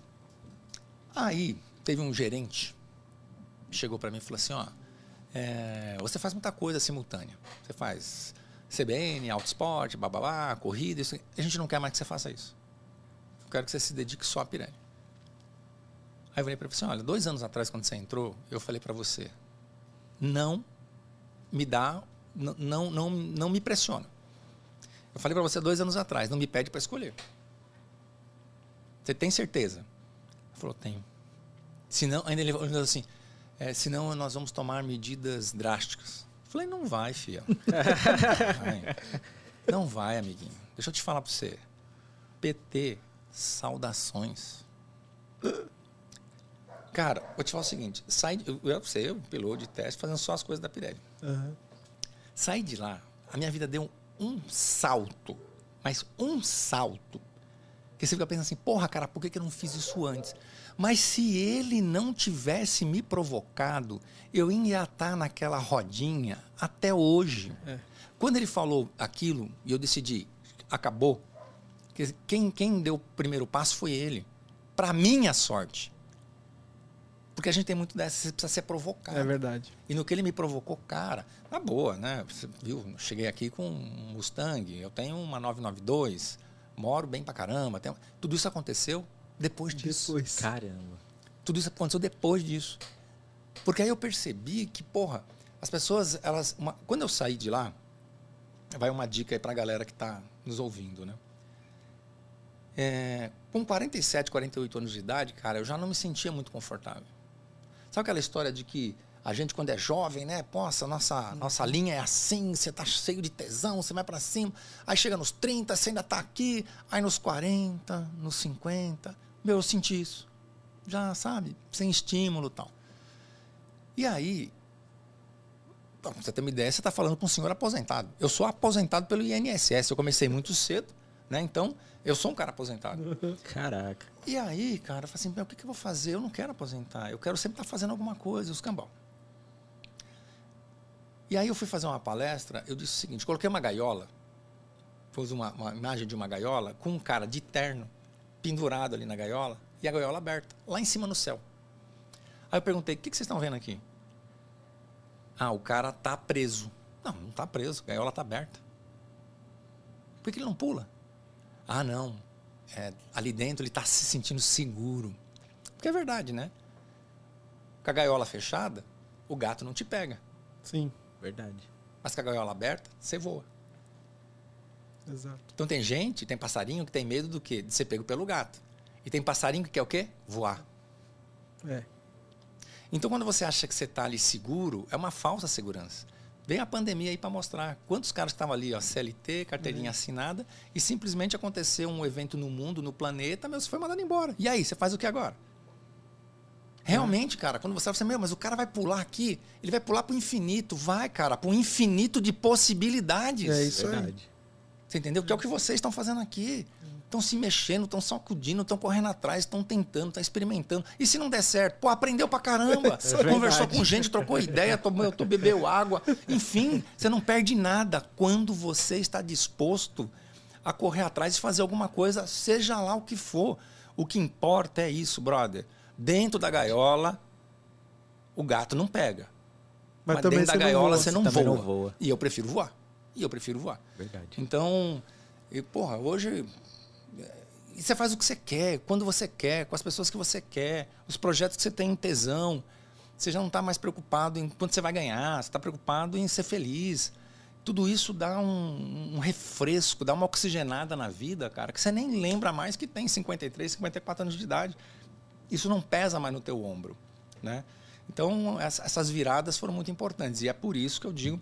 Aí teve um gerente chegou para mim e falou assim, ó, é, você faz muita coisa simultânea. Você faz CBN, autosport, bababá, corrida, isso, a gente não quer mais que você faça isso. Eu quero que você se dedique só à Pirelli. Aí eu falei para ele assim, olha, dois anos atrás quando você entrou, eu falei para você, não me dá, não, não, não me pressiona. Eu falei para você dois anos atrás, não me pede para escolher. Você tem certeza? Ele falou, tenho. Senão, ainda ele falou assim, é, senão nós vamos tomar medidas drásticas. Eu falei, não vai, filha. Não vai. Amiguinho. Deixa eu te falar para você. PT, saudações. Cara, vou te falar o seguinte, sai, eu, eu sei, eu piloto de teste, fazendo só as coisas da Pirelli. Aham. Saí de lá, a minha vida deu um salto, mas um salto. Que você fica pensando assim, porra, cara, por que, que eu não fiz isso antes? Mas se ele não tivesse me provocado, eu ia estar naquela rodinha até hoje. É. Quando ele falou aquilo e eu decidi, acabou, quem, quem deu o primeiro passo foi ele. Para minha sorte. Porque a gente tem muito dessa, você precisa ser provocado. É verdade. E no que ele me provocou, cara, na boa, né? Você viu, cheguei aqui com um Mustang, eu tenho uma 992, moro bem pra caramba. Tenho... Tudo isso aconteceu depois disso. Depois. Caramba. Tudo isso aconteceu depois disso. Porque aí eu percebi que, porra, as pessoas, elas. Uma... Quando eu saí de lá, vai uma dica aí pra galera que tá nos ouvindo, né? É, com 47, 48 anos de idade, cara, eu já não me sentia muito confortável. Sabe aquela história de que a gente, quando é jovem, né? Poxa, nossa, nossa linha é assim, você tá cheio de tesão, você vai para cima. Aí chega nos 30, você ainda tá aqui. Aí nos 40, nos 50. Meu, eu senti isso. Já, sabe? Sem estímulo e tal. E aí, pra você ter uma ideia, você está falando com um senhor aposentado. Eu sou aposentado pelo INSS. Eu comecei muito cedo, né? Então, eu sou um cara aposentado. Caraca. E aí, cara, eu falei assim, o que, que eu vou fazer? Eu não quero aposentar, eu quero sempre estar fazendo alguma coisa, os cambal. E aí eu fui fazer uma palestra, eu disse o seguinte, coloquei uma gaiola, pus uma, uma imagem de uma gaiola com um cara de terno pendurado ali na gaiola e a gaiola aberta, lá em cima no céu. Aí eu perguntei, o que, que vocês estão vendo aqui? Ah, o cara tá preso. Não, não tá preso, a gaiola tá aberta. Por que ele não pula? Ah, não. É, ali dentro ele está se sentindo seguro. Porque é verdade, né? Com a gaiola fechada, o gato não te pega. Sim, Verdade. Mas com a gaiola aberta, você voa. Exato. Então tem gente, tem passarinho que tem medo do quê? De ser pego pelo gato. E tem passarinho que quer o quê? Voar. É. Então quando você acha que você está ali seguro, é uma falsa segurança. Vem a pandemia aí para mostrar quantos caras estavam ali, ó, CLT, carteirinha assinada, e simplesmente aconteceu um evento no mundo, no planeta, mas você foi mandado embora. E aí, você faz o que agora? Realmente, cara, quando você fala assim, meu, mas o cara vai pular aqui, ele vai pular pro infinito. Vai, cara, pro infinito de possibilidades. É isso aí. Você entendeu? Que é o que vocês estão fazendo aqui. Estão se mexendo, estão sacudindo, estão correndo atrás, estão tentando, estão experimentando. E se não der certo? Pô, aprendeu pra caramba. Conversou com gente, trocou ideia, tomou, bebeu água. Enfim, você não perde nada quando você está disposto a correr atrás e fazer alguma coisa, seja lá o que for. O que importa é isso, brother. Dentro da gaiola, o gato não pega. Mas, Mas, também dentro da você não gaiola voa. você não voa. não voa. E eu prefiro voar. E eu prefiro voar. Verdade. Então, e, porra, hoje. é, E você faz o que você quer, quando você quer, com as pessoas que você quer, os projetos que você tem em tesão. Você já não está mais preocupado em quanto você vai ganhar, você está preocupado em ser feliz. Tudo isso dá um, um refresco, dá uma oxigenada na vida, cara, que você nem lembra mais que tem 53, 54 anos de idade. Isso não pesa mais no teu ombro, né? Então, essa- essas viradas foram muito importantes. E é por isso que eu digo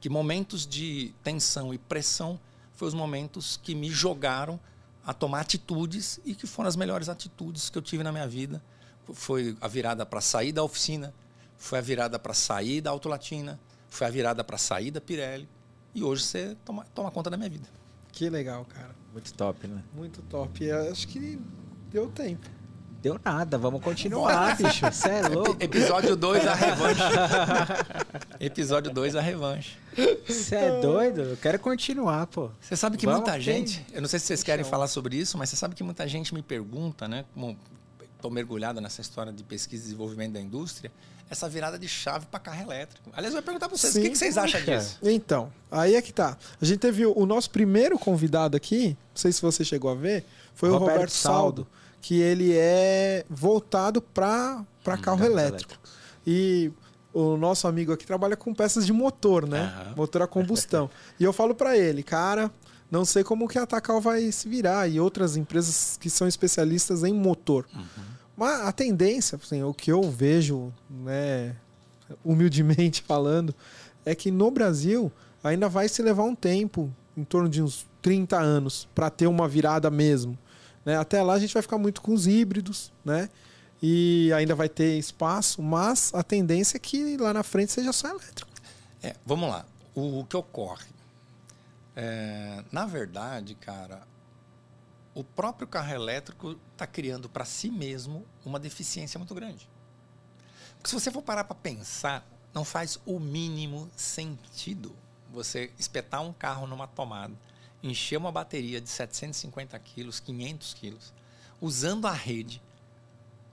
que momentos de tensão e pressão foram os momentos que me jogaram a tomar atitudes e que foram as melhores atitudes que eu tive na minha vida. Foi a virada para sair da oficina, foi a virada para sair da Autolatina, foi a virada para sair da Pirelli. E hoje você toma, toma conta da minha vida. Que legal, cara. Muito top, né? Muito top. E acho que deu tempo. Deu nada, vamos continuar, bicho. Você é louco. Episódio 2, a revanche. Episódio 2, a revanche. Você é doido? Eu quero continuar, pô. Você sabe que Vamos, muita tem- gente, eu não sei se vocês querem falar sobre isso, mas você sabe que muita gente me pergunta, né? Como estou mergulhado nessa história de pesquisa e desenvolvimento da indústria, essa virada de chave para carro elétrico. Aliás, eu vou perguntar para vocês, o Sim, que, que vocês acham cara. disso? Então, aí é que tá. A gente teve o, o nosso primeiro convidado aqui, não sei se você chegou a ver, foi o Roberto Roberto Saldo, que ele é voltado para carro carros elétrico. E o nosso amigo aqui trabalha com peças de motor, né? Aham. Motor a combustão. e eu falo para ele, cara, não sei como que a Takal vai se virar e outras empresas que são especialistas em motor. Mas a tendência, assim, o que eu vejo, né, humildemente falando, é que no Brasil ainda vai se levar um tempo, em torno de uns 30 anos, para ter uma virada mesmo. Né? Até lá a gente vai ficar muito com os híbridos, né? E ainda vai ter espaço, mas a tendência é que lá na frente seja só elétrico. É, vamos lá. O, o que ocorre? É, na verdade, cara, o próprio carro elétrico está criando para si mesmo uma deficiência muito grande. Porque se você for parar para pensar, não faz o mínimo sentido você espetar um carro numa tomada, encher uma bateria de 750 quilos, 500 quilos, usando a rede.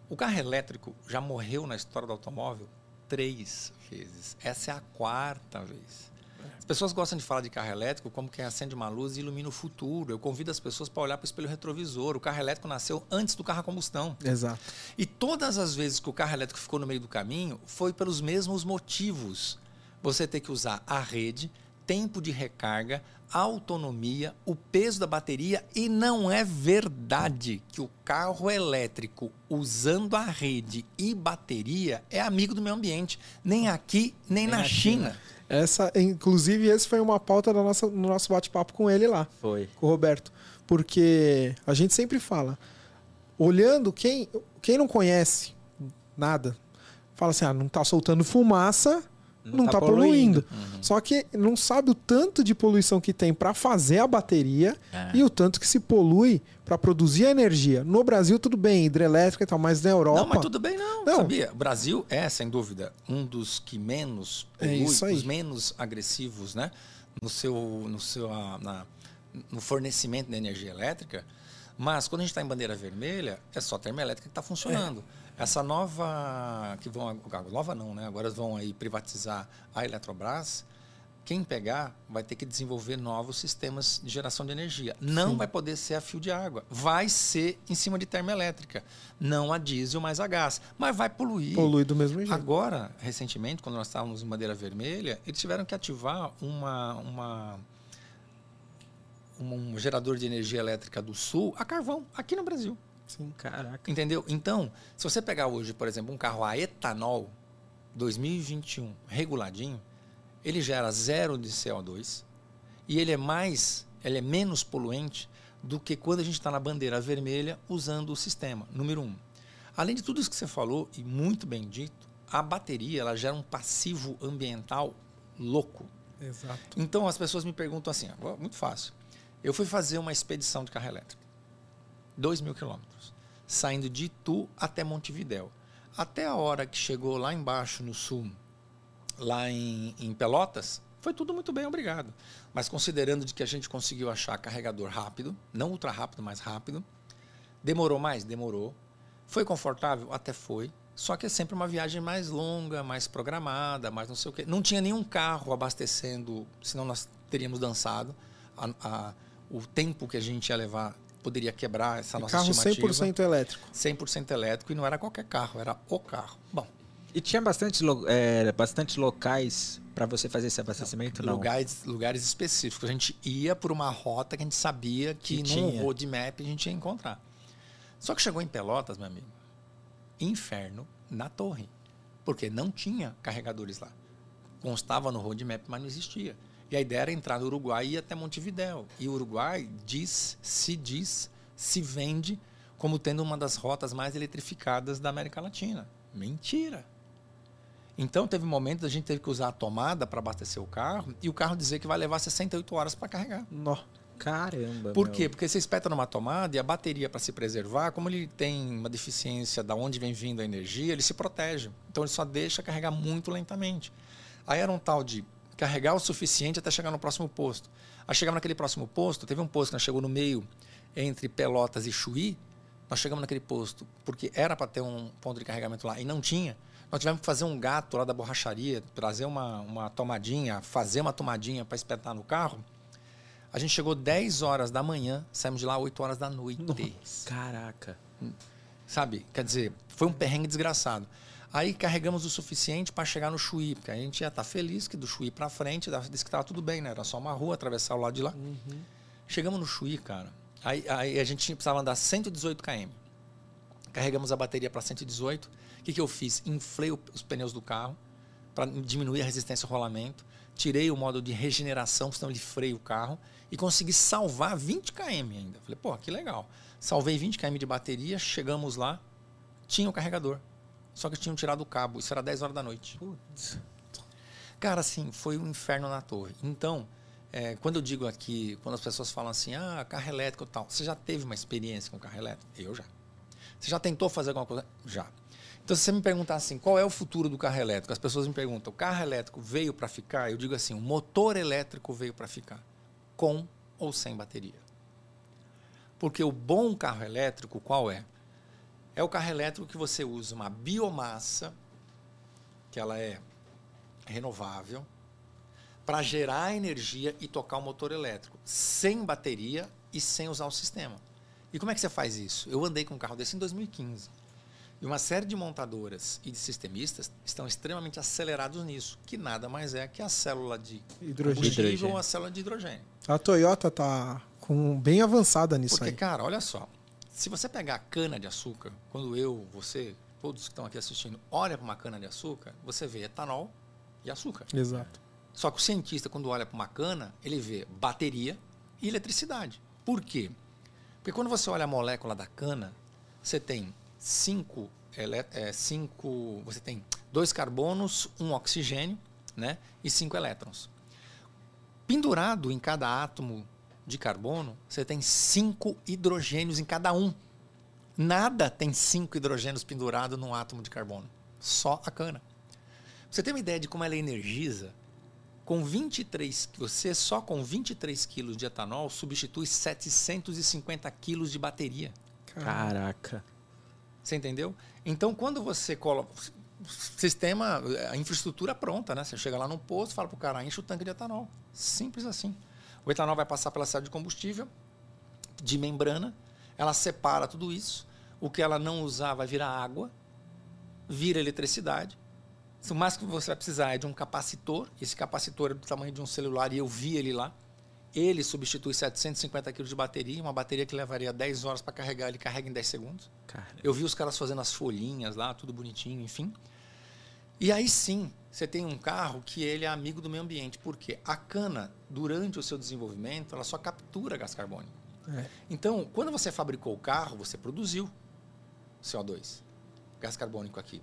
O carro elétrico já morreu na história do automóvel três vezes. Essa é a quarta vez. As pessoas gostam de falar de carro elétrico como quem acende uma luz e ilumina o futuro. Eu convido as pessoas para olhar para o espelho retrovisor. O carro elétrico nasceu antes do carro a combustão. Exato. E todas as vezes que o carro elétrico ficou no meio do caminho, foi pelos mesmos motivos. Você ter que usar a rede, tempo de recarga, autonomia, o peso da bateria e não é verdade que o carro elétrico usando a rede e bateria é amigo do meio ambiente, nem aqui nem, nem na, na China. China. Essa, inclusive, esse foi uma pauta da nossa, no nosso bate-papo com ele lá. Foi. Com o Roberto. Porque a gente sempre fala, olhando quem, quem não conhece nada, fala assim: ah, não está soltando fumaça, não está tá poluindo. poluindo. Uhum. Só que não sabe o tanto de poluição que tem para fazer a bateria é. e o tanto que se polui para produzir a energia. No Brasil, tudo bem, hidrelétrica e tal, mas na Europa. Não, mas tudo bem, não. não. Sabia? O Brasil é, sem dúvida, um dos que menos é polui, é os menos agressivos, né? No seu. No, seu na, no fornecimento de energia elétrica. Mas quando a gente está em bandeira vermelha, é só a termoelétrica que está funcionando. É. Essa nova que vão nova não, né? Agora vão aí privatizar a Eletrobras. Quem pegar vai ter que desenvolver novos sistemas de geração de energia. Não Sim. vai poder ser a fio de água. Vai ser em cima de termoelétrica. Não a diesel, mas a gás. Mas vai poluir. Polui do mesmo jeito. Agora, recentemente, quando nós estávamos em bandeira vermelha, eles tiveram que ativar uma, uma um gerador de energia elétrica do sul a carvão, aqui no Brasil. Sim, caraca. Entendeu? Então, se você pegar hoje, por exemplo, um carro a etanol 2021 reguladinho, ele gera zero de CO2 e ele é mais, ele é menos poluente do que quando a gente está na bandeira vermelha usando o sistema. Número um. Além de tudo isso que você falou e muito bem dito, a bateria ela gera um passivo ambiental louco. Exato. Então as pessoas me perguntam assim, muito fácil. Eu fui fazer uma expedição de carro elétrico. 2 mil quilômetros, saindo de Itu até Montevidéu. Até a hora que chegou lá embaixo no sul, lá em, em Pelotas, foi tudo muito bem, obrigado. Mas considerando de que a gente conseguiu achar carregador rápido, não ultra rápido, mas rápido, demorou mais? Demorou. Foi confortável? Até foi. Só que é sempre uma viagem mais longa, mais programada, mais não sei o quê. Não tinha nenhum carro abastecendo, senão nós teríamos dançado. A, a, o tempo que a gente ia levar poderia quebrar essa e nossa carro estimativa. 100% elétrico. 100% elétrico e não era qualquer carro, era o carro. Bom. E tinha bastante, é, bastante locais para você fazer esse abastecimento? Não, não, Lugares, lugares específicos. A gente ia por uma rota que a gente sabia que, que num roadmap a gente ia encontrar. Só que chegou em Pelotas, meu amigo, inferno na torre. Porque não tinha carregadores lá. Constava no roadmap, mas não existia. E a ideia era entrar no Uruguai e ir até Montevidéu. E o Uruguai diz, se diz, se vende como tendo uma das rotas mais eletrificadas da América Latina. Mentira. Então teve um momento a gente teve que usar a tomada para abastecer o carro e o carro dizer que vai levar 68 horas para carregar. Nó. Caramba. Por meu. quê? Porque você espeta numa tomada e a bateria para se preservar, como ele tem uma deficiência da onde vem vindo a energia, ele se protege. Então ele só deixa carregar muito lentamente. Aí era um tal de carregar o suficiente até chegar no próximo posto. Aí chegamos naquele próximo posto, teve um posto que nós chegou no meio entre Pelotas e Chuí, nós chegamos naquele posto porque era para ter um ponto de carregamento lá e não tinha. Nós tivemos que fazer um gato lá da borracharia, trazer uma, uma tomadinha, fazer uma tomadinha para espetar no carro. A gente chegou 10 horas da manhã, saímos de lá 8 horas da noite. Nossa, caraca. Sabe? Quer dizer, foi um perrengue desgraçado. Aí carregamos o suficiente para chegar no Chuí, porque a gente ia estar tá feliz que do Chuí para frente, disse que estava tudo bem, né? Era só uma rua, atravessar o lado de lá. Uhum. Chegamos no Chuí, cara. Aí, aí, a gente precisava andar 118 km. Carregamos a bateria para 118. O que, que eu fiz? Inflei os pneus do carro para diminuir a resistência ao rolamento. Tirei o modo de regeneração, senão ele freia o carro. E consegui salvar 20 km ainda. Falei, pô, que legal. Salvei 20 km de bateria, chegamos lá, tinha o carregador. Só que tinham tirado o cabo. Isso era 10 horas da noite. Putz. Cara, assim, foi um inferno na torre. Então, é, quando eu digo aqui, quando as pessoas falam assim, ah, carro elétrico e tal, você já teve uma experiência com carro elétrico? Eu já. Você já tentou fazer alguma coisa? Já. Então, se você me perguntar assim, qual é o futuro do carro elétrico? As pessoas me perguntam, o carro elétrico veio para ficar? Eu digo assim, o motor elétrico veio para ficar, com ou sem bateria. Porque o bom carro elétrico, qual é? É o carro elétrico que você usa uma biomassa, que ela é renovável, para gerar energia e tocar o motor elétrico, sem bateria e sem usar o sistema. E como é que você faz isso? Eu andei com um carro desse em 2015. E uma série de montadoras e de sistemistas estão extremamente acelerados nisso, que nada mais é que a célula de Hidrogênio. combustível ou a célula de hidrogênio. A Toyota tá com bem avançada nisso Porque, aí. cara, olha só. Se você pegar a cana de açúcar, quando eu, você, todos que estão aqui assistindo, olha para uma cana de açúcar, você vê etanol e açúcar. Exato. Só que o cientista, quando olha para uma cana, ele vê bateria e eletricidade. Por quê? Porque quando você olha a molécula da cana, você tem cinco, é, cinco você tem dois carbonos, um oxigênio, né, e cinco elétrons. Pendurado em cada átomo de carbono, você tem cinco hidrogênios em cada um. Nada tem cinco hidrogênios pendurados num átomo de carbono. Só a cana. Pra Você tem uma ideia de como ela energiza? Com 23, você só com 23 quilos de etanol substitui 750 quilos de bateria. Caraca. Você entendeu? Então, quando você coloca. Sistema, a infraestrutura pronta, né? Você chega lá no posto, fala pro cara, enche o tanque de etanol. Simples assim. O etanol vai passar pela célula de combustível, de membrana, ela separa tudo isso. O que ela não usar vai virar água, vira eletricidade. O mais que você vai precisar é de um capacitor. Esse capacitor é do tamanho de um celular e eu vi ele lá. Ele substitui 750 kg de bateria, uma bateria que levaria 10 horas para carregar, ele carrega em 10 segundos. Cara. Eu vi os caras fazendo as folhinhas lá, tudo bonitinho, enfim. E aí sim, você tem um carro que ele é amigo do meio ambiente, porque a cana, durante o seu desenvolvimento, ela só captura gás carbônico. É. Então, quando você fabricou o carro, você produziu CO2, gás carbônico aqui.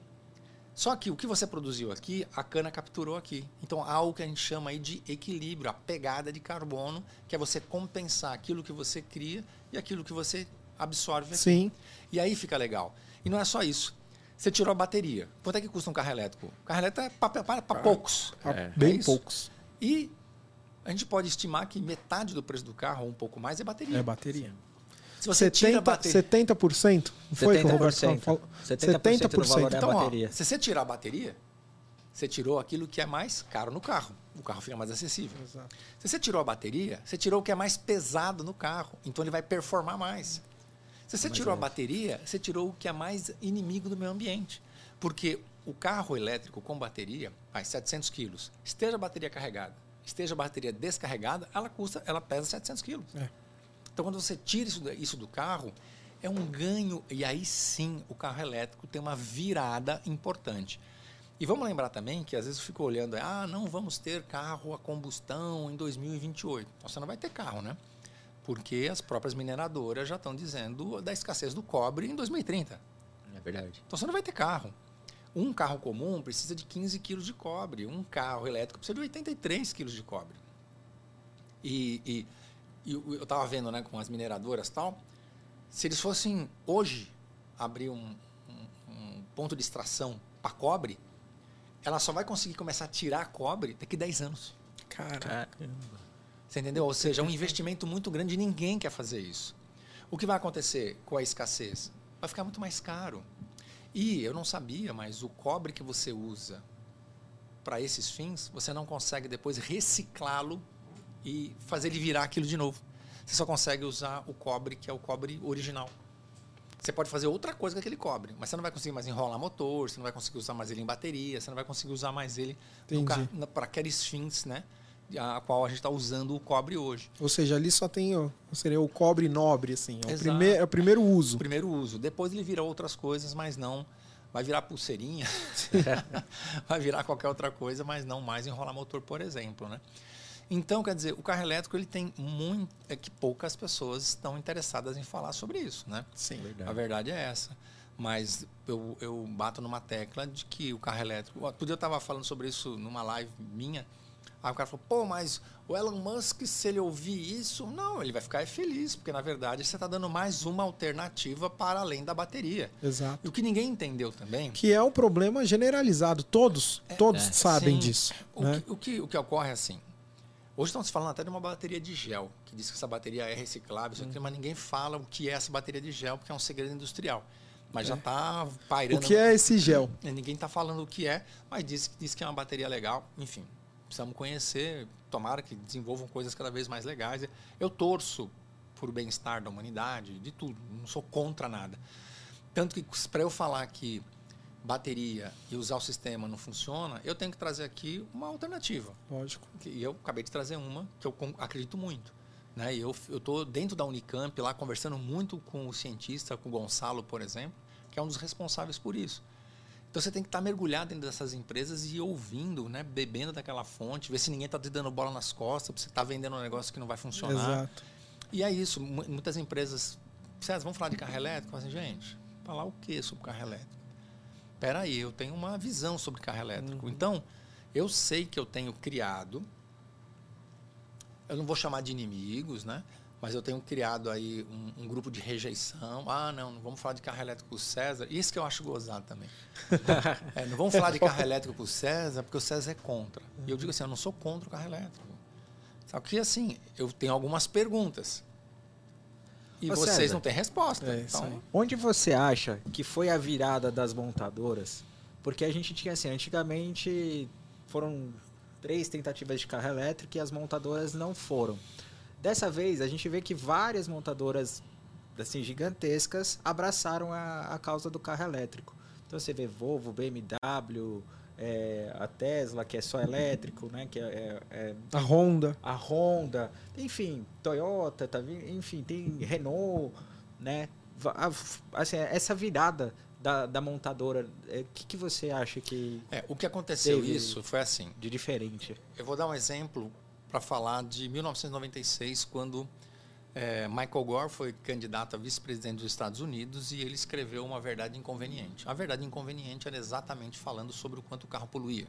Só que o que você produziu aqui, a cana capturou aqui. Então, há algo que a gente chama aí de equilíbrio, a pegada de carbono, que é você compensar aquilo que você cria e aquilo que você absorve aqui. Sim. E aí fica legal. E não é só isso. Você tirou a bateria. Quanto é que custa um carro elétrico? O carro elétrico é para poucos. É. bem É isso. poucos. E a gente pode estimar que metade do preço do carro, ou um pouco mais, é bateria. É bateria. Se você tira a 70%, bateria. 70%? Não foi que o Roberto 70%. falou? 70% do valor é a Então, ó, bateria. se você tirar a bateria, você tirou aquilo que é mais caro no carro. O carro fica mais acessível. Exato. Se você tirou a bateria, você tirou o que é mais pesado no carro. Então ele vai performar mais. Se você tirou a bateria, você tirou o que é mais inimigo do meio ambiente. Porque o carro elétrico com bateria, vai 700 quilos, esteja a bateria carregada, esteja a bateria descarregada, ela custa, ela pesa 700 quilos. É. Então quando você tira isso, isso do carro, é um ganho. E aí sim o carro elétrico tem uma virada importante. E vamos lembrar também que às vezes eu fico olhando, ah, não vamos ter carro a combustão em 2028. Então, Você não vai ter carro, né? Porque as próprias mineradoras já estão dizendo da escassez do cobre em 2030. É verdade. Então você não vai ter carro. Um carro comum precisa de 15 quilos de cobre. Um carro elétrico precisa de 83 quilos de cobre. E, e- e eu estava vendo né, com as mineradoras e tal, se eles fossem hoje abrir um, um- um ponto de extração para cobre, ela só vai conseguir começar a tirar cobre daqui a 10 anos. Cara, Caramba. Você entendeu? Ou seja, é um investimento muito grande e ninguém quer fazer isso. O que vai acontecer com a escassez? Vai ficar muito mais caro. E eu não sabia, mas o cobre que você usa para esses fins, você não consegue depois reciclá-lo e fazer ele virar aquilo de novo. Você só consegue usar o cobre que é o cobre original. Você pode fazer outra coisa com aquele cobre, mas você não vai conseguir mais enrolar motor, você não vai conseguir usar mais ele em bateria, você não vai conseguir usar mais ele para aqueles fins, né? A qual a gente está usando o cobre hoje. ou seja, ali só tem ó, seria o cobre nobre, assim. É o, Exato. primeiro, é o primeiro uso. O primeiro uso. Depois ele vira outras coisas, mas não. Vai virar pulseirinha, vai virar qualquer outra coisa, mas não mais enrolar motor, por exemplo, né? Então, quer dizer, o carro elétrico ele tem muito. É que poucas pessoas estão interessadas em falar sobre isso, né? Sim. A verdade é essa. Mas eu, eu bato numa tecla de que o carro elétrico. Outro dia eu estava falando sobre isso numa live minha. Aí o cara falou, pô, mas o Elon Musk, se ele ouvir isso, não, ele vai ficar feliz, porque na verdade você está dando mais uma alternativa para além da bateria. Exato. E o que ninguém entendeu também. Que é um problema generalizado. Todos, todos é. sabem Sim. disso. O, né? que, o, que, o que ocorre é assim. Hoje estamos falando até de uma bateria de gel, que diz que essa bateria é reciclável, aqui, mas ninguém fala o que é essa bateria de gel, porque é um segredo industrial. Mas já está pairando. O que é esse gel? Ninguém está falando o que é, mas diz, diz que é uma bateria legal. Enfim, precisamos conhecer. Tomara que desenvolvam coisas cada vez mais legais. Eu torço por bem-estar da humanidade, de tudo. Não sou contra nada. Tanto que para eu falar que bateria e usar o sistema não funciona, eu tenho que trazer aqui uma alternativa. Lógico. E eu acabei de trazer uma que eu acredito muito. Né? Eu estou dentro da Unicamp lá conversando muito com o cientista, com o Gonçalo, por exemplo, que é um dos responsáveis por isso. Então você tem que estar mergulhado dentro dessas empresas e ouvindo, né? bebendo daquela fonte, ver se ninguém está te dando bola nas costas, porque você está vendendo um negócio que não vai funcionar. Exato. E é isso. mu- Muitas empresas. César, vamos falar de carro elétrico? Assim, gente, falar o que sobre carro elétrico? Espera aí, eu tenho uma visão sobre carro elétrico. Então, eu sei que eu tenho criado. Eu não vou chamar de inimigos, né? Mas eu tenho criado aí um, um grupo de rejeição. Ah, não, não vamos falar de carro elétrico com o César. Isso que eu acho gozado também. É, não vamos falar de carro elétrico com o César, porque o César é contra. E eu digo assim, eu não sou contra o carro elétrico. Só que assim, eu tenho algumas perguntas. E Ô, vocês César. não têm resposta. É, então. Onde você acha que foi a virada das montadoras? Porque a gente tinha assim, antigamente foram três tentativas de carro elétrico e as montadoras não foram. Dessa vez a gente vê que várias montadoras assim gigantescas abraçaram a, a causa do carro elétrico. Então você vê Volvo, BMW, é, a Tesla que é só elétrico, né? Que é- é- é A Honda. a Honda, enfim, Toyota, tá, enfim, tem Renault, né? Assim, essa virada da, da montadora, o que, que você acha que é, o que aconteceu isso foi assim. de diferente? Eu vou dar um exemplo para falar de 1996, quando eh, Michael Gore foi candidato a vice-presidente dos Estados Unidos e ele escreveu uma verdade inconveniente. A verdade inconveniente era exatamente falando sobre o quanto o carro poluía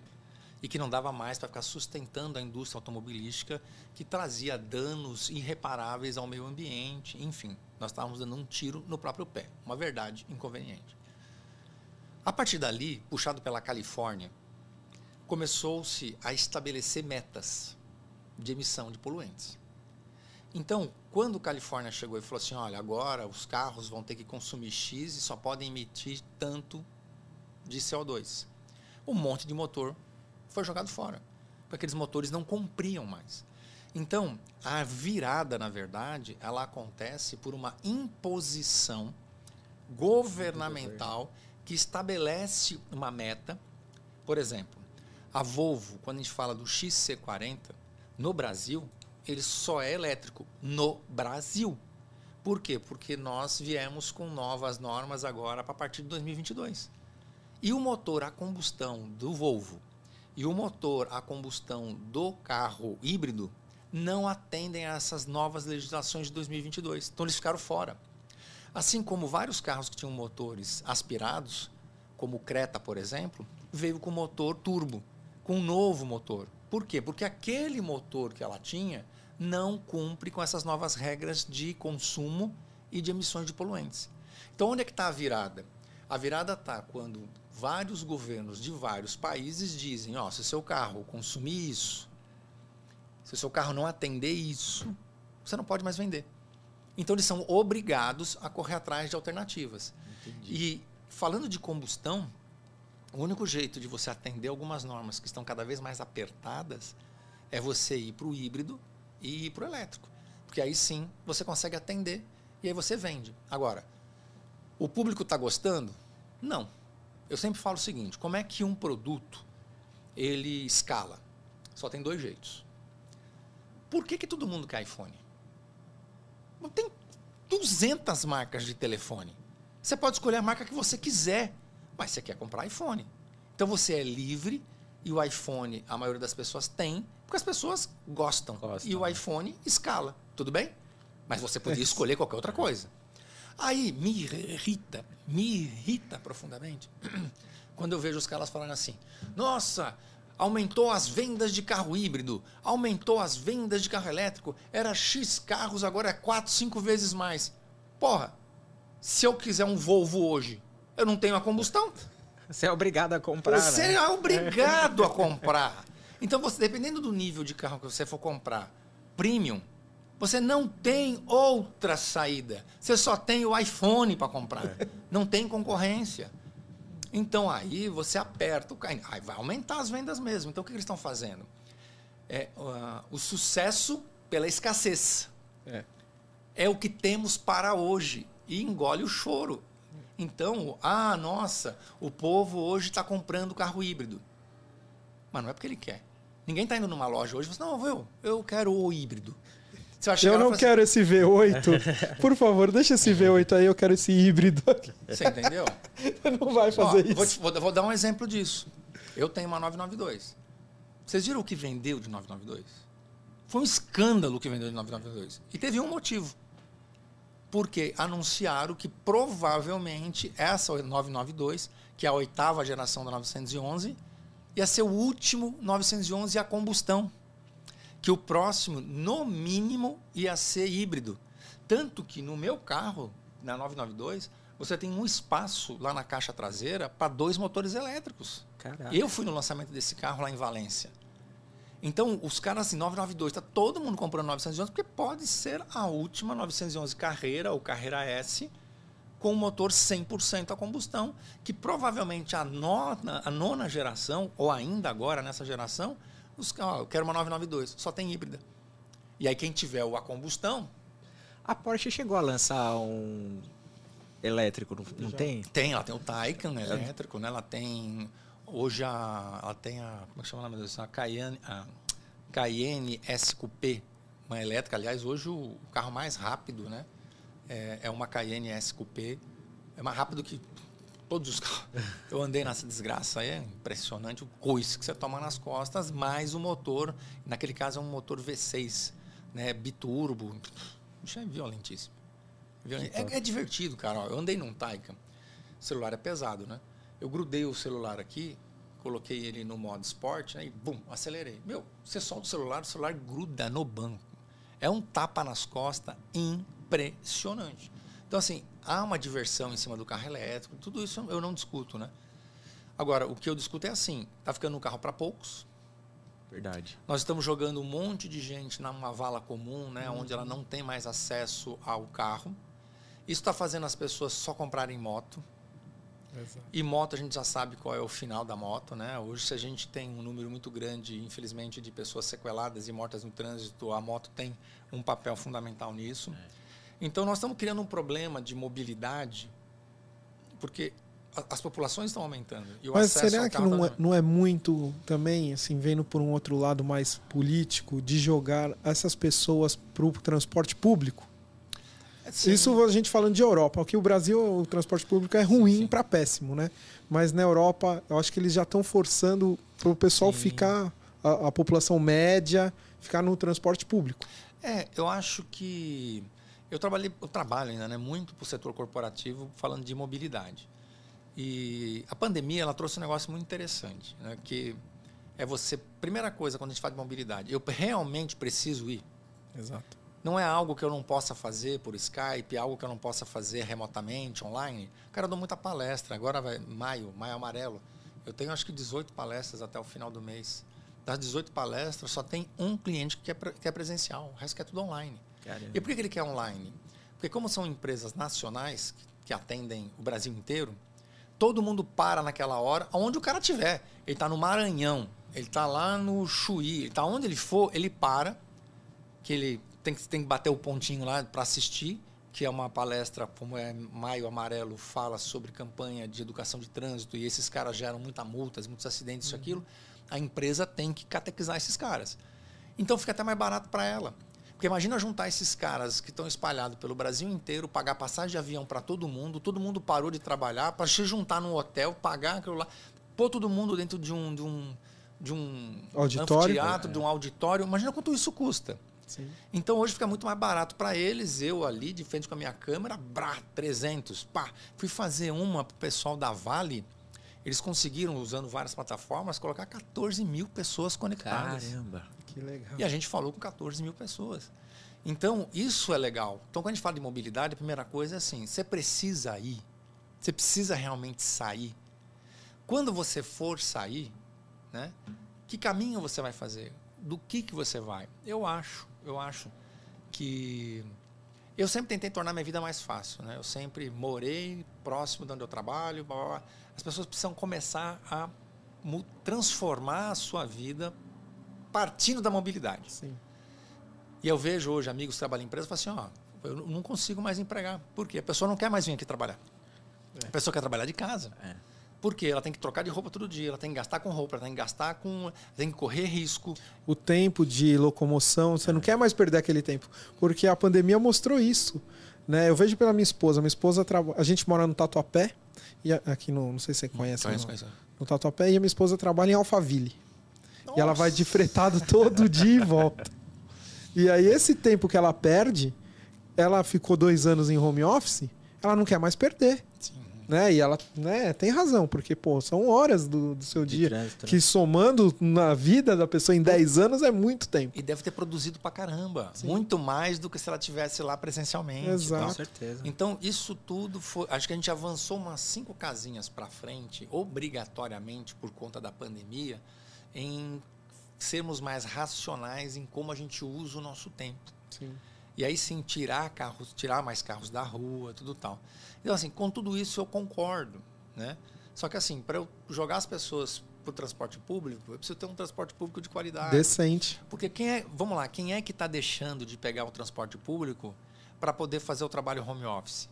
e que não dava mais para ficar sustentando a indústria automobilística que trazia danos irreparáveis ao meio ambiente. Enfim, nós estávamos dando um tiro no próprio pé. Uma verdade inconveniente. A partir dali, puxado pela Califórnia, começou-se a estabelecer metas de emissão de poluentes. Então, quando a Califórnia chegou e falou assim, olha, agora os carros vão ter que consumir X e só podem emitir tanto de CO2. Um monte de motor foi jogado fora, porque aqueles motores não cumpriam mais. Então, a virada, na verdade, ela acontece por uma imposição governamental que estabelece uma meta. Por exemplo, a Volvo, quando a gente fala do XC40, no Brasil, ele só é elétrico no Brasil. Por quê? Porque nós viemos com novas normas agora para partir de 2022. E o motor a combustão do Volvo e o motor a combustão do carro híbrido não atendem a essas novas legislações de 2022. Então eles ficaram fora. Assim como vários carros que tinham motores aspirados, como o Creta, por exemplo, veio com motor turbo, com um novo motor. Por quê? Porque aquele motor que ela tinha não cumpre com essas novas regras de consumo e de emissões de poluentes. Então, onde é que está a virada? A virada está quando vários governos de vários países dizem: ó, se seu carro consumir isso, se o seu carro não atender isso, você não pode mais vender. Então, eles são obrigados a correr atrás de alternativas. E falando de combustão, o único jeito de você atender algumas normas que estão cada vez mais apertadas é você ir para o híbrido e ir para o elétrico. Porque aí sim você consegue atender e aí você vende. Agora, o público está gostando? Não. Eu sempre falo o seguinte: como é que um produto ele escala? Só tem dois jeitos. Por que, que todo mundo quer iPhone? Tem 200 marcas de telefone. Você pode escolher a marca que você quiser, mas você quer comprar iPhone. Então você é livre e o iPhone a maioria das pessoas tem, porque as pessoas gostam. Gostam, e o iPhone escala, tudo bem? Mas você podia escolher qualquer outra coisa. Aí me irrita, me irrita profundamente quando eu vejo os caras falando assim: nossa, aumentou as vendas de carro híbrido, aumentou as vendas de carro elétrico, era X carros, agora é 4, 5 vezes mais. Porra, se eu quiser um Volvo hoje, eu não tenho a combustão. Você é obrigado a comprar. Você né? é obrigado a comprar. Então, você, dependendo do nível de carro que você for comprar, premium, você não tem outra saída. Você só tem o iPhone para comprar. Não tem concorrência. Então aí você aperta o carro. Aí vai aumentar as vendas mesmo. Então o que eles estão fazendo? É uh, o sucesso pela escassez. É. é o que temos para hoje. E engole o choro. Então, ah, nossa, o povo hoje está comprando carro híbrido. Mas não é porque ele quer. Ninguém está indo numa loja hoje e fala assim, não, eu, eu quero o híbrido. Eu não assim, quero esse V8. Por favor, deixa esse V8 aí, eu quero esse híbrido. Você entendeu? não vai fazer Ó, isso. Vou, vou, dar um exemplo disso. Eu tenho uma 992. Vocês viram o que vendeu de 992? Foi um escândalo o que vendeu de 992. E teve um motivo. Porque anunciaram que provavelmente essa 992, que é a oitava geração da 911, ia ser o último 911 a combustão que o próximo, no mínimo, ia ser híbrido. Tanto que no meu carro, na 992, você tem um espaço lá na caixa traseira para dois motores elétricos. Caraca. Eu fui no lançamento desse carro lá em Valência. Então, os caras assim, 992, está todo mundo comprando 911, porque pode ser a última 911 Carreira ou Carreira S com um motor 100% a combustão, que provavelmente a nona, a nona geração, ou ainda agora nessa geração, os, ó, eu quero uma 992, só tem híbrida. E aí quem tiver o a combustão... A Porsche chegou a lançar um elétrico, não, não tem? Tem, ela tem o Taycan elétrico, né? Ela tem... Hoje a, ela tem a... Como é que chama o nome disso? A Cayenne, a Cayenne SQP, uma elétrica. Aliás, hoje o, carro mais rápido, né? É, é uma Cayenne SQP. É mais rápido que todos os carros. Eu andei nessa desgraça aí, é impressionante o coice que você toma nas costas, mais o motor, naquele caso é um motor V6, né, biturbo. Isso é violentíssimo. É, é, divertido, cara. Eu andei num Taycan, o celular é pesado, né? Eu grudei o celular aqui, coloquei ele no modo esporte, né, e bum, acelerei. Meu, você solta o celular, o celular gruda no banco. É um tapa nas costas impressionante. Então, assim, há uma diversão em cima do carro elétrico, tudo isso eu não discuto, né? Agora, o que eu discuto é assim, tá ficando um carro para poucos. Verdade. Nós estamos jogando um monte de gente numa vala comum, né, uhum. onde ela não tem mais acesso ao carro. Isso está fazendo as pessoas só comprarem moto. Exato. E moto a gente já sabe qual é o final da moto, né? Hoje se a gente tem um número muito grande, infelizmente, de pessoas sequeladas e mortas no trânsito, a moto tem um papel fundamental nisso. É. Então, nós estamos criando um problema de mobilidade, porque as populações estão aumentando. Mas será que não é, não é, muito também, assim, vendo por um outro lado mais político, de jogar essas pessoas para o transporte público? Sim. Isso a gente falando de Europa. Aqui o Brasil, o transporte público é ruim para péssimo, né? Mas na Europa, eu acho que eles já estão forçando para o pessoal sim. ficar, a, a população média, ficar no transporte público. É, eu acho que eu trabalhei, eu trabalho ainda, né, muito para o setor corporativo, falando de mobilidade. E a pandemia ela trouxe um negócio muito interessante, né, que é você, primeira coisa quando a gente fala de mobilidade, eu realmente preciso ir. Exato. Não é algo que eu não possa fazer por Skype, é algo que eu não possa fazer remotamente, online. Cara, eu dou muita palestra. Agora vai maio, maio amarelo. Eu tenho acho que 18 palestras até o final do mês. Das 18 palestras, só tem um cliente que é, que é presencial, o resto é tudo online. Caramba. E por que ele quer online? Porque como são empresas nacionais que atendem o Brasil inteiro, todo mundo para naquela hora, onde o cara estiver. Ele está no Maranhão, ele está lá no Chuí, ele está onde ele for, ele para, que ele tem que, tem que bater o pontinho lá para assistir, que é uma palestra, como é Maio Amarelo, fala sobre campanha de educação de trânsito, e esses caras geram muitas multas, muitos acidentes, isso, uhum. aquilo. A empresa tem que catequizar esses caras. Então fica até mais barato para ela. Porque imagina juntar esses caras que estão espalhados pelo Brasil inteiro, pagar passagem de avião para todo mundo, todo mundo parou de trabalhar para se juntar num hotel, pagar aquilo lá, pôr todo mundo dentro de um de um de um auditório, teatro, é. de um auditório. Imagina quanto isso custa. Sim. Então hoje fica muito mais barato para eles, eu ali de frente com a minha câmera, brá, 300, pá. Fui fazer uma pro pessoal da Vale. Eles conseguiram, usando várias plataformas, colocar 14 mil pessoas conectadas. Caramba. Que legal. E a gente falou com 14 mil pessoas. Então, isso é legal. Então, quando a gente fala de mobilidade, a primeira coisa é assim: você precisa ir. Você precisa realmente sair. Quando você for sair, né, que caminho você vai fazer? Do que, que você vai? Eu acho, eu acho que. Eu sempre tentei tornar minha vida mais fácil. Né? Eu sempre morei próximo de onde eu trabalho. Blá, blá, blá. As pessoas precisam começar a transformar a sua vida partindo da mobilidade. Sim. E eu vejo hoje amigos que trabalham em empresa e falam assim, ó, eu não consigo mais empregar. Por quê? A pessoa não quer mais vir aqui trabalhar. A pessoa quer trabalhar de casa. É. Por quê? Ela tem que trocar de roupa todo dia, ela tem que gastar com roupa, ela tem que gastar com. tem que correr risco. O tempo de locomoção, você não quer mais perder aquele tempo. Porque a pandemia mostrou isso. Né? Eu vejo pela minha esposa. Minha esposa trabalha. A gente mora no Tatuapé. E aqui no. Não sei se você conhece. Conheço, não. conheço. No Tatuapé. E a minha esposa trabalha em Alphaville. E ela vai de fretado todo dia e volta. E aí, esse tempo que ela perde, ela ficou dois anos em home office, ela não quer mais perder. Né? E ela né, tem razão, porque, pô, são horas do, do seu De dia. trânsito, né? Que somando na vida da pessoa em 10 anos é muito tempo. E deve ter produzido pra caramba. Sim. Muito mais do que se ela tivesse lá presencialmente. Exato. tal. Com certeza. Então, isso tudo foi. Acho que a gente avançou umas cinco casinhas para frente, obrigatoriamente por conta da pandemia, em sermos mais racionais em como a gente usa o nosso tempo. Sim. E aí sim tirar carros, tirar mais carros da rua, tudo tal. Então assim, com tudo isso eu concordo, né? Só que assim, para eu jogar as pessoas para o transporte público, eu preciso ter um transporte público de qualidade. Decente. Porque quem é, vamos lá, quem é que está deixando de pegar o transporte público para poder fazer o trabalho home office?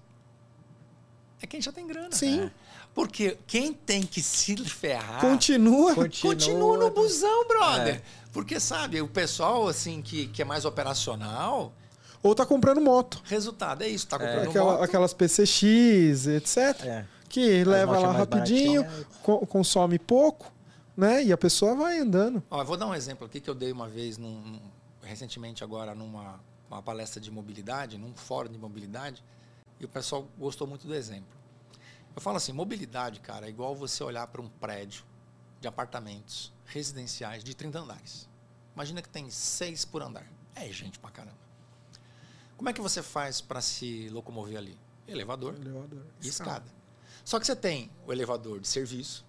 É quem já tem grana. Sim. Porque quem tem que se ferrar Continua. continua no busão, brother. Porque, sabe, o pessoal, assim, que, que é mais operacional, Ou tá comprando moto. resultado é isso. Tá comprando Aquela- moto. aquelas PCX, etc. É. Que leva motos lá rapidinho, co- consome pouco, né? E a pessoa vai andando. Ó, eu vou dar um exemplo aqui que eu dei uma vez, num- num- recentemente agora, numa uma palestra de mobilidade, num fórum de mobilidade, e o pessoal gostou muito do exemplo. Eu falo assim, mobilidade, cara, é igual você olhar para um prédio de apartamentos residenciais de 30 andares. Imagina que tem seis por andar. É gente pra caramba. Como é que você faz para se locomover ali? Elevador e escada. Só que você tem o elevador de serviço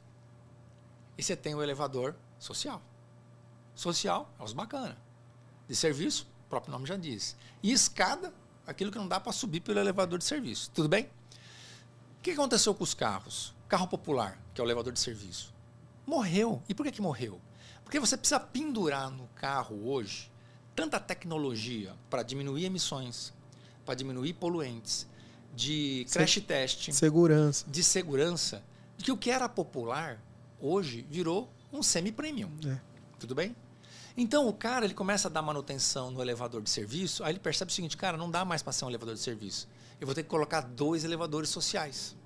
e você tem o elevador social. Social é os bacana. De serviço, o próprio nome já diz. E escada, aquilo que não dá para subir pelo elevador de serviço. Tudo bem? O que aconteceu com os carros? Carro popular, que é o elevador de serviço. Morreu. E por que, que morreu? Porque você precisa pendurar no carro hoje tanta tecnologia para diminuir emissões, para diminuir poluentes, de Se- crash test Segurança. de segurança de que o que era popular hoje virou um semi-premium. É. Tudo bem? Então o cara ele começa a dar manutenção no elevador de serviço, aí ele percebe o seguinte, cara, não dá mais para ser um elevador de serviço. Eu vou ter que colocar dois elevadores sociais.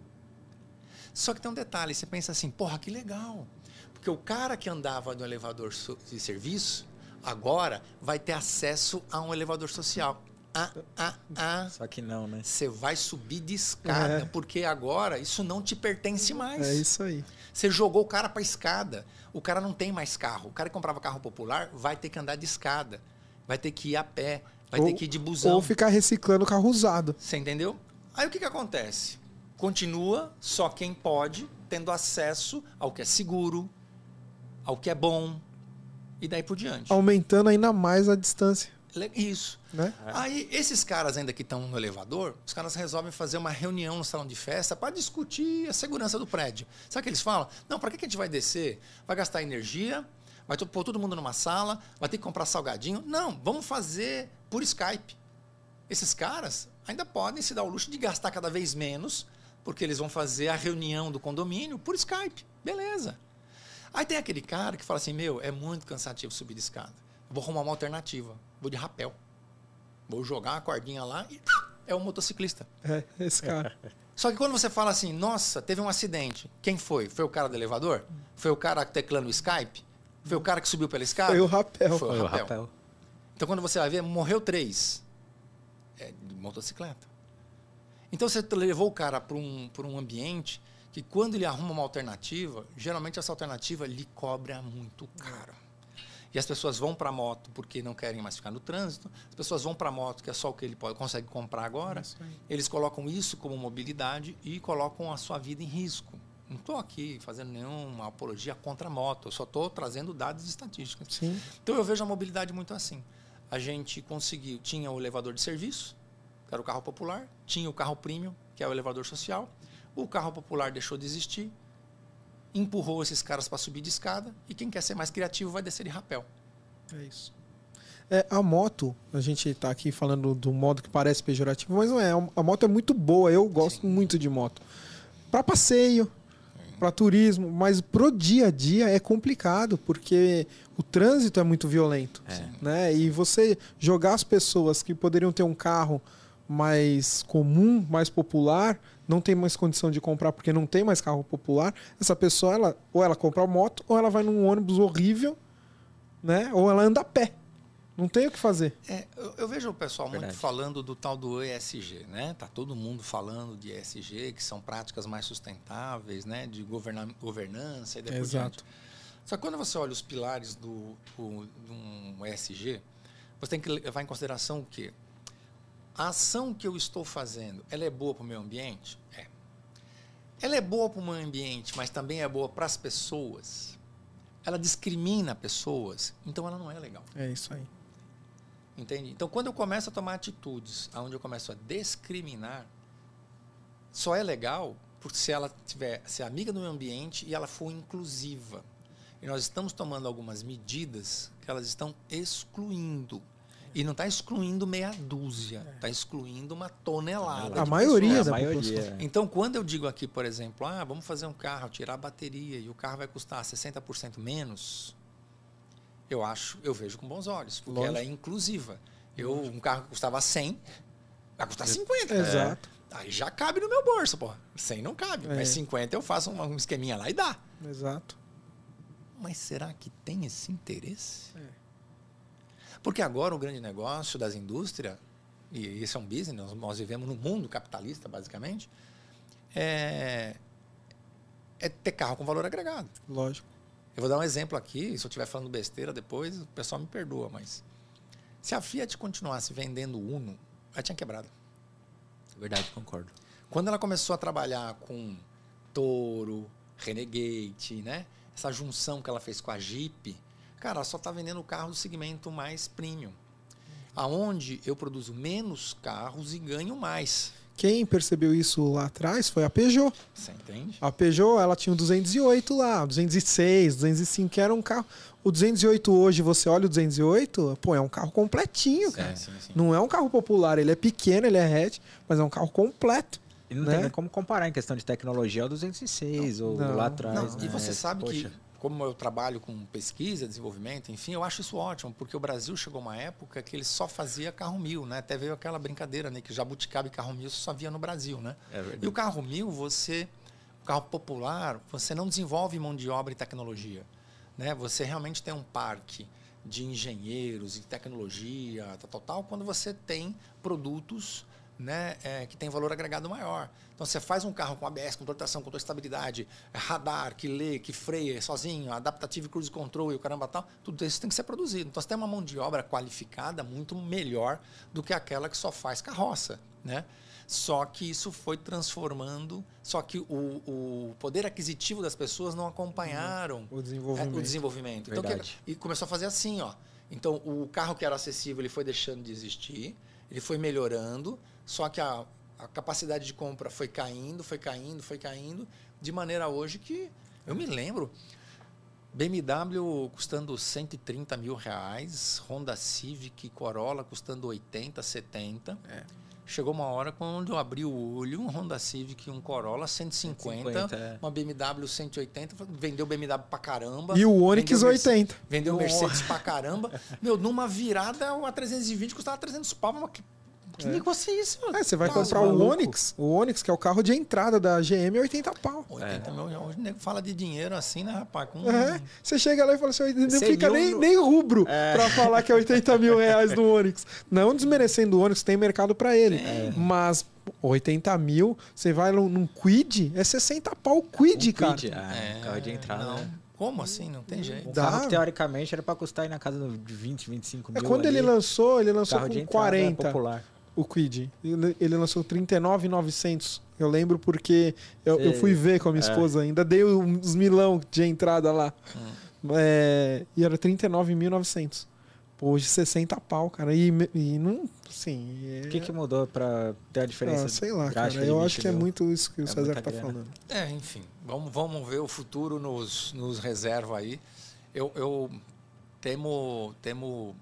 Só que tem um detalhe, você pensa assim, porra, que legal. Porque o cara que andava no elevador de serviço, agora vai ter acesso a um elevador social. Ah, ah, ah. Só que não, né? Você vai subir de escada, É. porque agora isso não te pertence mais. É isso aí. Você jogou o cara para escada. O cara não tem mais carro. O cara que comprava carro popular vai ter que andar de escada. Vai ter que ir a pé. Vai Ou- ter que ir de busão. Ou ficar reciclando carro usado. Você entendeu? Aí o que, que acontece? Continua só quem pode, tendo acesso ao que é seguro, ao que é bom, e daí por diante. Aumentando ainda mais a distância, Isso. né? Aí, esses caras ainda que estão no elevador, os caras resolvem fazer uma reunião no salão de festa para discutir a segurança do prédio. Sabe o que eles falam? Não, para que a gente vai descer? Vai gastar energia? Vai pôr todo mundo numa sala? Vai ter que comprar salgadinho? Não, vamos fazer por Skype. Esses caras ainda podem se dar o luxo de gastar cada vez menos, porque eles vão fazer a reunião do condomínio por Skype. Beleza. Aí tem aquele cara que fala assim: Meu, é muito cansativo subir de escada. Vou arrumar uma alternativa. Vou de rapel. Vou jogar a cordinha lá e é um motociclista. É, esse cara. Só que quando você fala assim, nossa, teve um acidente. Quem foi? Foi o cara do elevador? Foi o cara teclando o Skype? Foi o cara que subiu pela escada? Foi o rapel. Foi o Foi o rapel. rapel. Então quando você vai ver, morreu três. É de motocicleta. Então você levou o cara para um, pra um ambiente que quando ele arruma uma alternativa, geralmente essa alternativa lhe cobra muito caro. E as pessoas vão para a moto porque não querem mais ficar no trânsito, as pessoas vão para a moto que é só o que ele pode, consegue comprar agora. Eles colocam isso como mobilidade e colocam a sua vida em risco. Não estou aqui fazendo nenhuma apologia contra a moto, eu só estou trazendo dados e estatísticas. Sim. Então eu vejo a mobilidade muito assim. A gente conseguiu, tinha o elevador de serviço, que era o carro popular, tinha o carro premium, que é o elevador social. O carro popular deixou de existir, empurrou esses caras para subir de escada e quem quer ser mais criativo vai descer de rapel. É isso. É, a moto, a gente está aqui falando do modo que parece pejorativo, mas não é. A moto é muito boa, eu gosto Sim. muito de moto. Para passeio, para turismo, mas pro dia a dia é complicado, porque o trânsito é muito violento. É. Né? E você jogar as pessoas que poderiam ter um carro mais comum, mais popular, não tem mais condição de comprar porque não tem mais carro popular, essa pessoa ela ou ela compra uma moto ou ela vai num ônibus horrível, né? Ou ela anda a pé. Não tem o que fazer. É, eu, eu, vejo o pessoal Verdade. muito falando do tal do ESG, né? Tá todo mundo falando de ESG, que são práticas mais sustentáveis, né? De governa governança e depois Exato. Só que quando você olha os pilares do, do, do ESG, você tem que levar em consideração o quê? A ação que eu estou fazendo, ela é boa para o meio ambiente? É. Ela é boa para o meio ambiente, mas também é boa para as pessoas. Ela discrimina pessoas, então ela não é legal. É isso aí. Entende? Então, quando eu começo a tomar atitudes onde eu começo a discriminar, só é legal porque se ela tiver, se é amiga do meio ambiente e ela for inclusiva. E nós estamos tomando algumas medidas que elas estão excluindo. E não está excluindo meia dúzia, está excluindo uma tonelada. A maioria da maioria. Então, quando eu digo aqui, por exemplo, ah, vamos fazer um carro, tirar a bateria e o carro vai custar 60% menos, eu acho, eu vejo com bons olhos, porque Lógico. ela é inclusiva. Eu, um carro que custava 100, vai custar 50. É. Exato. Aí já cabe no meu bolso, pô. 100 não cabe, é. mas 50 eu faço um, um esqueminha lá e dá. Exato. Mas será que tem esse interesse? É. Porque agora o grande negócio das indústrias, e isso é um business, nós, nós vivemos no mundo capitalista, basicamente, é, é ter carro com valor agregado. Lógico. Eu vou dar um exemplo aqui, se eu estiver falando besteira depois, o pessoal me perdoa, mas se a Fiat continuasse vendendo Uno, ela tinha quebrado. Verdade, concordo. Quando ela começou a trabalhar com Toro, Renegade, né? Essa junção que ela fez com a Jeep, cara, só está vendendo carro do segmento mais premium. Aonde eu produzo menos carros e ganho mais. Quem percebeu isso lá atrás foi a Peugeot. Você entende? A Peugeot, ela tinha o 208 lá, 206, 205, que era um carro. O 208 hoje, você olha o 208, pô, é um carro completinho, cara. Sim, sim, sim. Não é um carro popular, ele é pequeno, ele é hatch, mas é um carro completo. E não né? tem nem como comparar em questão de tecnologia ao 206 não, ou não, lá atrás. Não, né? E você sabe Poxa. que como eu trabalho com pesquisa, desenvolvimento, enfim, eu acho isso ótimo, porque o Brasil chegou uma época que ele só fazia carro mil, né? Até veio aquela brincadeira, né? Que jabuticaba e carro mil só via no Brasil, né? É e o carro mil, você, o carro popular, você não desenvolve mão de obra e tecnologia, né? Você realmente tem um parque de engenheiros e tecnologia, tal, tal, tal, quando você tem produtos né, é, que tem valor agregado maior. Então você faz um carro com ABS, com tração, com estabilidade, é radar, que lê, que freia sozinho, adaptativo cruise control e o caramba tal, tudo isso tem que ser produzido. Então você tem uma mão de obra qualificada muito melhor do que aquela que só faz carroça, né? Só que isso foi transformando, só que o, o poder aquisitivo das pessoas não acompanharam o desenvolvimento. É, o desenvolvimento. Então, que, e começou a fazer assim, ó. Então o carro que era acessível ele foi deixando de existir, ele foi melhorando, só que a, a capacidade de compra foi caindo, foi caindo, foi caindo, de maneira hoje que eu me lembro. BMW custando 130 mil reais, Honda Civic Corolla custando 80, 70. É. Chegou uma hora quando eu abri o olho, um Honda Civic, um Corolla 150, 150 é. uma BMW 180, vendeu BMW pra caramba. E o Onix vendeu 80. Vendeu Mercedes pra caramba. Meu, numa virada, uma 320 custava 300 pau, que é. negócio é isso? É, você vai comprar o Onix, o Onix, que é o carro de entrada da GM, 80 pau. 80 é. mil, hoje o nego fala de dinheiro assim, né, rapaz? Com... É, você chega lá e fala assim, não fica nem, nem rubro é. pra falar que é 80 mil reais no Onix. Não desmerecendo o Onix, tem mercado para ele. É. Mas 80 mil, você vai num, num Quid, é 60 pau o Quid, Um cara. Quid, ah, carro de entrada. Não. né? Como assim? Não tem jeito. Um Dá. carro que teoricamente era pra custar aí na casa de 20, 25 É mil. quando ele ali. lançou, ele lançou carro com entrada 40 popular. O Quid. Ele, lançou 39,900. Eu lembro porque eu, eu fui ver com a minha é. esposa ainda, dei uns milão de entrada lá. Hum. É, e era 39.900. Pô, hoje 60 pau, cara. E, e não, assim... É, O que, que mudou pra ter a diferença? ah, sei lá, cara. Eu 20 acho que é muito isso que o É César tá grana. falando. É, enfim, vamos, vamos ver o futuro nos, nos reserva aí. Eu, eu temo, temo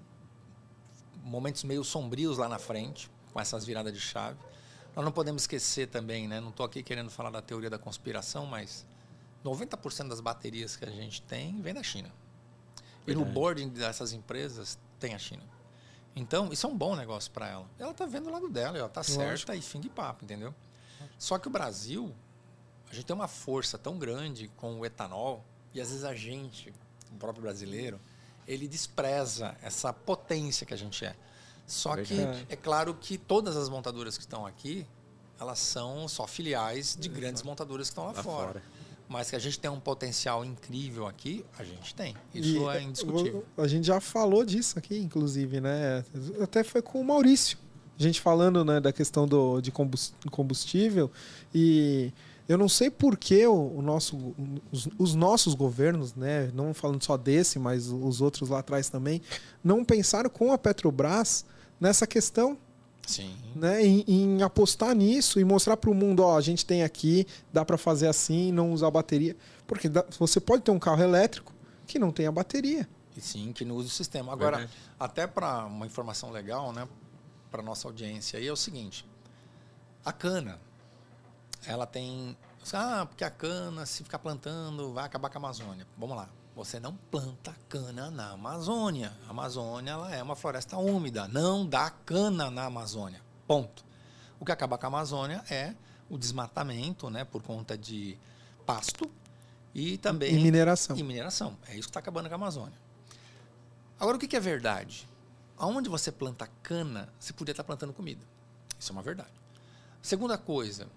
momentos meio sombrios lá na frente, com essas viradas de chave. Nós não podemos esquecer também, né? Não estou aqui querendo falar da teoria da conspiração, mas 90% das baterias que a gente tem vem da China. E no boarding dessas empresas tem a China. Então, isso é um bom negócio para ela. Ela tá vendo o lado dela, ela tá certa e fim de papo, entendeu? Só que o Brasil, a gente tem uma força tão grande com o etanol, e às vezes a gente, o próprio brasileiro, ele despreza essa potência que a gente é. Só Verdade. que é claro que todas as montadoras que estão aqui, elas são só filiais de grandes montadoras que estão lá, Lá fora. fora. Mas que a gente tem um potencial incrível aqui, a gente tem. Isso E, é indiscutível. A gente já falou disso aqui, inclusive, né? Até foi com o Maurício. A gente falando né, da questão do, de combus- combustível. E eu não sei por que o, o nosso, os, os nossos governos, né? Não falando só desse, mas os outros lá atrás também, não pensaram com a Petrobras nessa questão Sim. né, em, em apostar nisso e mostrar para o mundo, ó, a gente tem aqui, dá para fazer assim, não usar bateria, porque dá- você pode ter um carro elétrico que não tenha bateria. E sim, que não usa o sistema. Agora, Verdade. até para uma informação legal, né, para nossa audiência aí é o seguinte: a cana, ela tem, ah, porque a cana se ficar plantando vai acabar com a Amazônia. Vamos lá. Você não planta cana na Amazônia. A Amazônia ela é uma floresta úmida, não dá cana na Amazônia. Ponto. O que acaba com a Amazônia é o desmatamento, né, por conta de pasto e também E mineração. e mineração. É isso que está acabando com a Amazônia. Agora, o que é verdade? Aonde você planta cana, você podia estar plantando comida. Isso é uma verdade. Segunda coisa,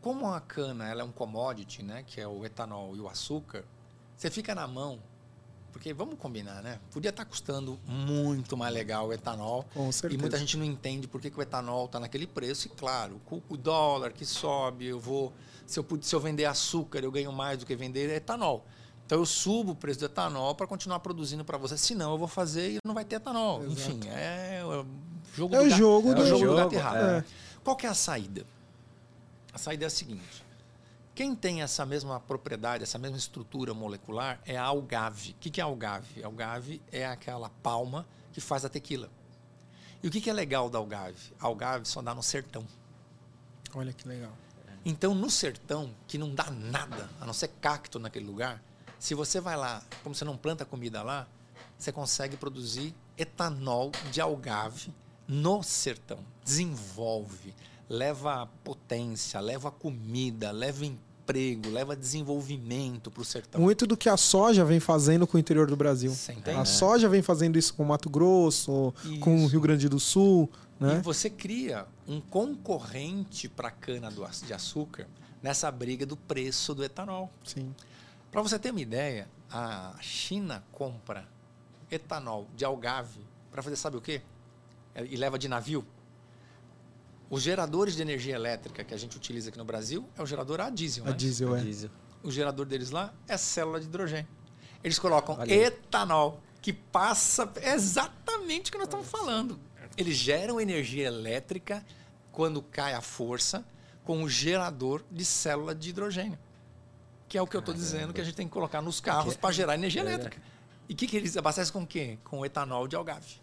como a cana ela é um commodity, né, que é o etanol e o açúcar, você fica na mão, porque vamos combinar, né? Podia estar custando muito mais legal o etanol, Com e certeza. muita gente não entende por que, que o etanol está naquele preço. E claro, o dólar que sobe, eu vou. Se eu, se eu vender açúcar, eu ganho mais do que vender etanol. Então eu subo o preço do etanol para continuar produzindo para você. Senão eu vou fazer e não vai ter etanol. Exato. Enfim, é o jogo É do o jogo é do o jogo do jogo, gato e rato. é. Qual que é a saída? A saída é a seguinte. Quem tem essa mesma propriedade, essa mesma estrutura molecular é a algave. O que é a algave? A algave é aquela palma que faz a tequila. E o que que é legal da algave? A algave só dá no sertão. Olha que legal. Então, no sertão, que não dá nada, a não ser cacto naquele lugar, se você vai lá, como você não planta comida lá, você consegue produzir etanol de algave no sertão. Desenvolve, leva potência, leva comida, leva emprego, leva desenvolvimento para o sertão. Muito do que a soja vem fazendo com o interior do Brasil. Entende? A soja vem fazendo isso com o Mato Grosso, com o Isso. Rio Grande do Sul, E né? você cria um concorrente para a cana do de açúcar nessa briga do preço do etanol. Sim. Para você ter uma ideia, a China compra etanol de algave para fazer sabe o quê? É, E leva de navio. Os geradores de energia elétrica que a gente utiliza aqui no Brasil é o gerador a diesel. A né? diesel é. Diesel. O gerador deles lá é célula de hidrogênio. Eles colocam Olha etanol, que passa é exatamente o que nós estamos falando. Eles geram energia elétrica quando cai a força com o gerador de célula de hidrogênio. Que é o que eu estou dizendo que a gente tem que colocar nos carros para gerar energia É. elétrica. E o que, que eles abastecem com o quê? Com etanol de algave.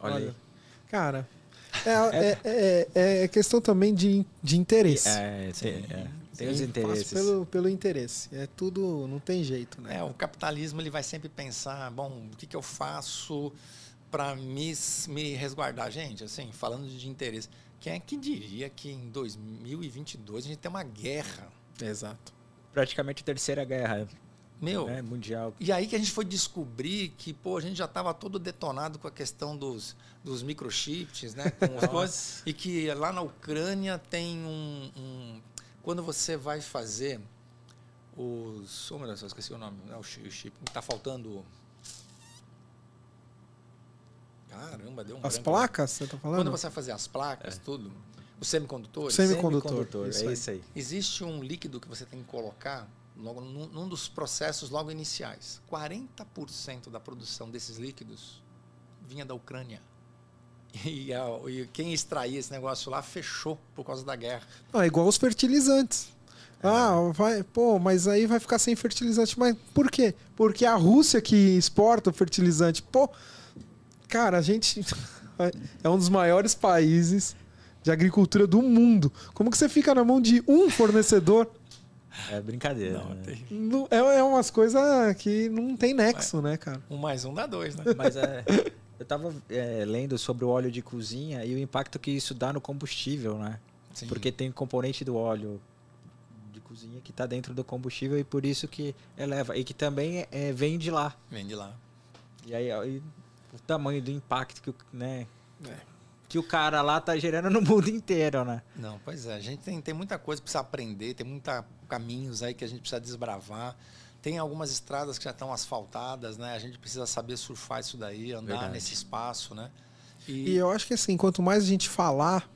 Olha, Olha. aí. Cara, é, é, é, é questão também de, de interesse. É, tem, é, tem os interesses. faço Pelo, pelo interesse. É tudo, não tem jeito, né? É, o capitalismo ele vai sempre pensar, bom, o que, que eu faço para me, me resguardar? Gente, assim, falando de interesse, quem é que diria que em 2022 a gente tem uma guerra? Exato. Praticamente terceira guerra Meu, né, mundial. E aí que a gente foi descobrir que, pô, a gente já estava todo detonado com a questão dos, dos microchips, né? Com as coisas, e que lá na Ucrânia tem um, um- Quando você vai fazer os. Oh, meu Deus, eu esqueci o nome. Não é o chi- o chip. Tá faltando. Caramba, deu um As branco. placas, você tá falando? Quando você vai fazer as placas, tudo, os semicondutores, Semicondutor, Semicondutor, é isso aí. existe um líquido que você tem que colocar logo num, num dos processos logo iniciais. 40% da produção desses líquidos vinha da Ucrânia. E, a- e quem extraía esse negócio lá fechou por causa da guerra. Não, é igual os fertilizantes. Ah, vai, pô, mas aí vai ficar sem fertilizante. Mas por quê? Porque a Rússia que exporta o fertilizante. Pô, cara, a gente é um dos maiores países de agricultura do mundo. Como que você fica na mão de um fornecedor? É brincadeira. Não, né? É, é umas coisas que não tem nexo, né, cara? um mais um dá dois, né? Mas é, eu tava é, lendo sobre o óleo de cozinha e o impacto que isso dá no combustível, né? Sim. Porque tem componente do óleo de cozinha que está dentro do combustível e por isso que eleva. E que também é, vem de lá. Vem de lá. E aí aí o tamanho do impacto que, o- né, É. que o cara lá tá gerando no mundo inteiro, né? Não, pois é. A gente tem, tem muita coisa precisa aprender, tem muitos caminhos aí que a gente precisa desbravar. Tem algumas estradas que já estão asfaltadas, né? A gente precisa saber surfar isso daí, andar Verdade. nesse espaço, né? E eu acho que assim, quanto mais a gente falar,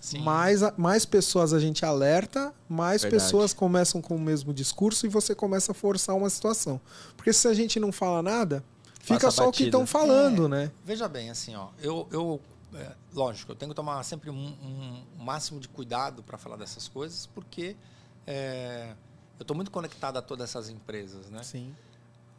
sim, mais, mais pessoas a gente alerta, mais Verdade. pessoas começam com o mesmo discurso e você começa a forçar uma situação. Porque se a gente não fala nada, fica Passa só o que estão falando, É. né? Veja bem, assim, ó, eu, eu é, lógico, eu tenho que tomar sempre um- um máximo de cuidado para falar dessas coisas, porque é, eu estou muito conectado a todas essas empresas, né? Sim.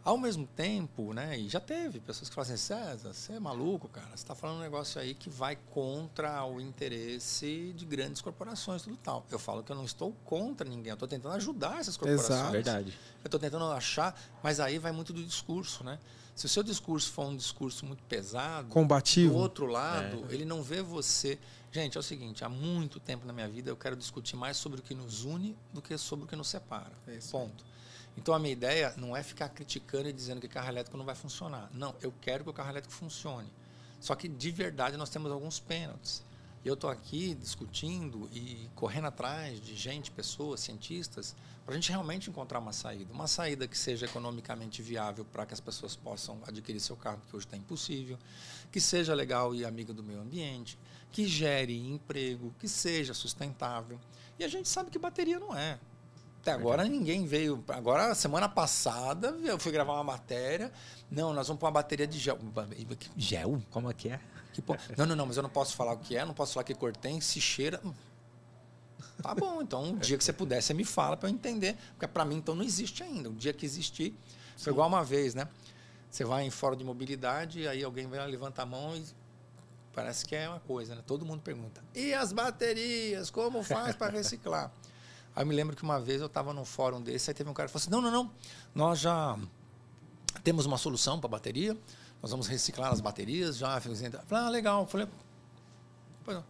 Ao mesmo tempo, né, e já teve pessoas que falam assim, César, você é maluco, cara, você está falando um negócio aí que vai contra o interesse de grandes corporações e tudo tal. Eu falo que eu não estou contra ninguém, eu estou tentando ajudar essas corporações. Exato. Verdade. Eu estou tentando achar, mas aí vai muito do discurso, né? Se o seu discurso for um discurso muito pesado, Combativo. do outro lado, ele não vê você. Gente, é o seguinte: há muito tempo na minha vida eu quero discutir mais sobre o que nos une do que sobre o que nos separa. É Ponto. Então a minha ideia não é ficar criticando e dizendo que carro elétrico não vai funcionar. Não, eu quero que o carro elétrico funcione. Só que de verdade nós temos alguns pênaltis. E eu estou aqui discutindo e correndo atrás de gente, pessoas, cientistas, para a gente realmente encontrar uma saída. Uma saída que seja economicamente viável para que as pessoas possam adquirir seu carro, porque hoje está impossível. Que seja legal e amiga do meio ambiente. Que gere emprego, que seja sustentável. E a gente sabe que bateria não é. Até agora ninguém veio. Agora, semana passada, eu fui gravar uma matéria. Não, nós vamos pôr uma bateria de gel. Gel? Como é que é? Que po- Não, não, não, mas eu não posso falar o que é, não posso falar que cor tem, se cheira. Hum. Tá bom, então um dia que você puder, você me fala para eu entender. Porque para mim, então, não existe ainda. O dia que existir, foi igual uma vez, né? Você vai em fórum de mobilidade, aí alguém vai lá, levanta a mão e parece que é uma coisa, né? Todo mundo pergunta. E as baterias? Como faz para reciclar? Aí eu me lembro que uma vez eu estava num fórum desse, aí teve um cara que falou assim: não, não, não, nós já temos uma solução para bateria, nós vamos reciclar as baterias, já fiz. Ah, legal. Eu falei, "Pois não.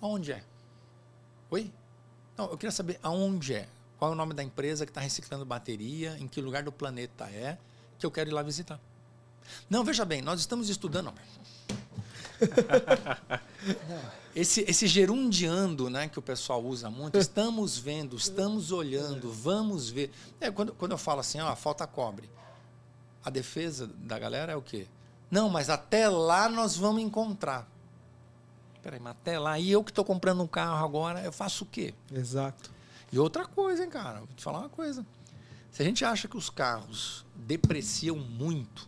aonde é? Oi? Não, eu queria saber aonde é. Qual é o nome da empresa que está reciclando bateria, em que lugar do planeta é, que eu quero ir lá visitar. Não, veja bem, nós estamos estudando. Esse, esse gerundiando né, que o pessoal usa muito, estamos vendo, estamos olhando, vamos ver. É, quando, quando eu falo assim, ó, falta cobre, a defesa da galera é o quê? Não, mas até lá nós vamos encontrar. Peraí, mas até lá, e eu que estou comprando um carro agora, eu faço o quê? Exato. E outra coisa, hein, cara, vou te falar uma coisa. Se a gente acha que os carros depreciam muito,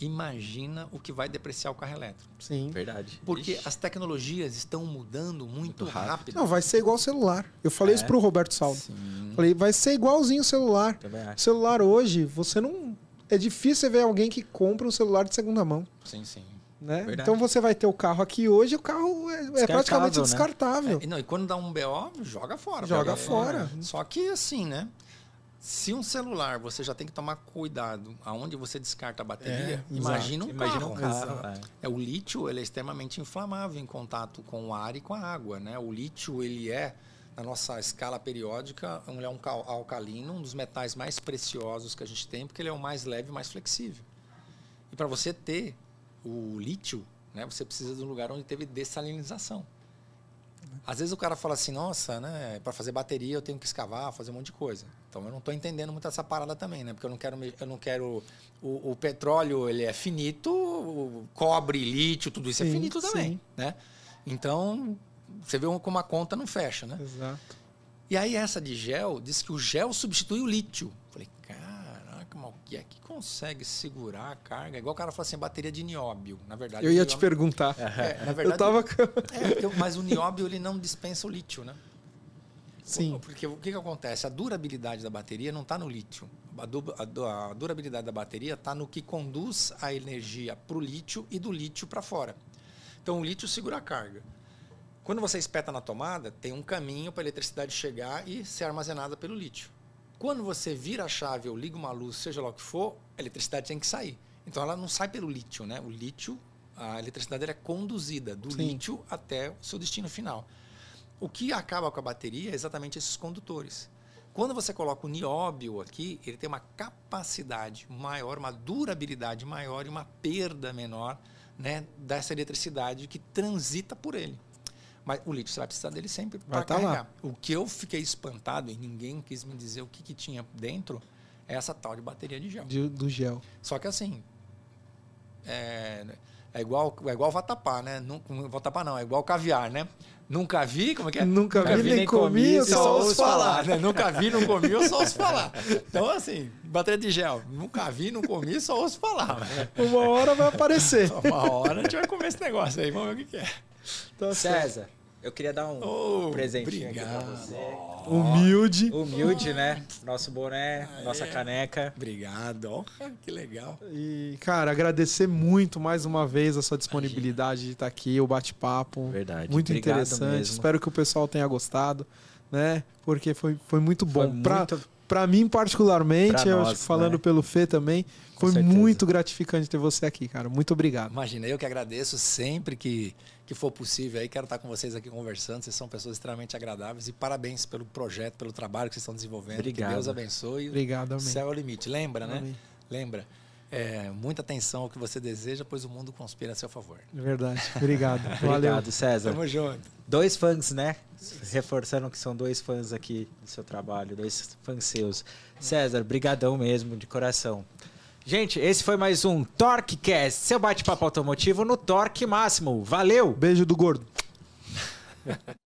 imagina o que vai depreciar o carro elétrico. Sim. Verdade. Porque Ixi, as tecnologias estão mudando muito, Muito rápido. rápido. Não, vai ser igual o celular. Eu falei É. isso pro Roberto Saldo. Sim. Falei, vai ser igualzinho o celular. O celular hoje, você não. É difícil você ver alguém que compra um celular de segunda mão. Sim, sim. Né? Então você vai ter o carro aqui hoje, o carro é, é praticamente né? descartável. É, e não, e quando dá um BO, joga fora. Joga fora. Só que assim, né? Se um celular você já tem que tomar cuidado aonde você descarta a bateria, É, imagina um Imagina carro. um carro. Exato. é. É, o lítio ele é extremamente inflamável em contato com o ar e com a água, né? O lítio ele é na nossa escala periódica, ele é um alcalino, um dos metais mais preciosos que a gente tem, porque ele é o mais leve e mais flexível. E para você ter o lítio, né, você precisa de um lugar onde teve dessalinização. Às vezes o cara fala assim, nossa, né, para fazer bateria eu tenho que escavar, fazer um monte de coisa. Então eu não estou entendendo muito essa parada também, né? Porque eu não quero, eu não quero o, o petróleo ele é finito, o cobre, lítio, tudo isso é sim, é finito também, sim. né? Então você vê como a conta não fecha, né? Exato. E aí essa de gel diz que o gel substitui o lítio. Falei, caraca, mas o que é que consegue segurar a carga? Igual o cara fala assim, bateria de nióbio. Na verdade, eu ia nióbio, te perguntar. É, na verdade, eu tava... é, mas o nióbio ele não dispensa o lítio, né? Sim. Porque o que, que acontece? A durabilidade da bateria não está no lítio. A, du a, a durabilidade da bateria está no que conduz a energia para o lítio e do lítio para fora. Então o lítio segura a carga. Quando você espeta na tomada, tem um caminho para a eletricidade chegar e ser armazenada pelo lítio. Quando você vira a chave ou liga uma luz, seja lá o que for, a eletricidade tem que sair. Então ela não sai pelo lítio, né? O lítio, a eletricidade é conduzida do Sim. lítio até o seu destino final. O que acaba com a bateria é exatamente esses condutores. Quando você coloca o nióbio aqui, ele tem uma capacidade maior, uma durabilidade maior e uma perda menor né, dessa eletricidade que transita por ele. Mas o lítio você vai precisar dele sempre para tá carregar. Lá. O que eu fiquei espantado e ninguém quis me dizer o que, que tinha dentro é essa tal de bateria de gel. De, do gel. Só que assim, é, é igual é igual vatapá, né? Não, vatapá não, é igual caviar, né? Nunca vi, como é que é? Nunca, Nunca vi, vi, nem comi, comi só ouço falar. falar né? Nunca vi, não comi, eu só ouço falar. Então, assim, bateria de gel. Nunca vi, não comi, só ouço falar. Uma hora vai aparecer. Uma hora a gente vai comer esse negócio aí, vamos ver o que, que é. Tá César, eu queria dar um oh, presentinho aqui pra você. Humilde. Humilde, né? Nosso boné, ah, nossa é. caneca. Obrigado. Oh, que legal. E, cara, agradecer muito mais uma vez a sua disponibilidade Imagina. de estar aqui, o bate-papo. Verdade. Muito Obrigado interessante. Mesmo. Espero que o pessoal tenha gostado, né? Porque foi, foi muito bom. Foi pra, muito... pra mim, particularmente, eu acho que falando né? pelo Fê também, foi muito gratificante ter você aqui, cara. Muito obrigado. Imagina, eu que agradeço sempre que, que for possível aí. Quero estar com vocês aqui conversando. Vocês são pessoas extremamente agradáveis e parabéns pelo projeto, pelo trabalho que vocês estão desenvolvendo. Obrigado. Que Deus abençoe. Obrigado, amém. Céu é o limite. Lembra, né? Amém. Lembra. É, muita atenção ao que você deseja, pois o mundo conspira a seu favor. Verdade. Obrigado. Obrigado, César. Tamo junto. Dois fãs, né? Reforçando que são dois fãs aqui do seu trabalho, dois fãs seus. César, brigadão mesmo, de coração. Gente, esse foi mais um TorqueCast, seu bate-papo automotivo no Torque Máximo. Valeu! Beijo do gordo.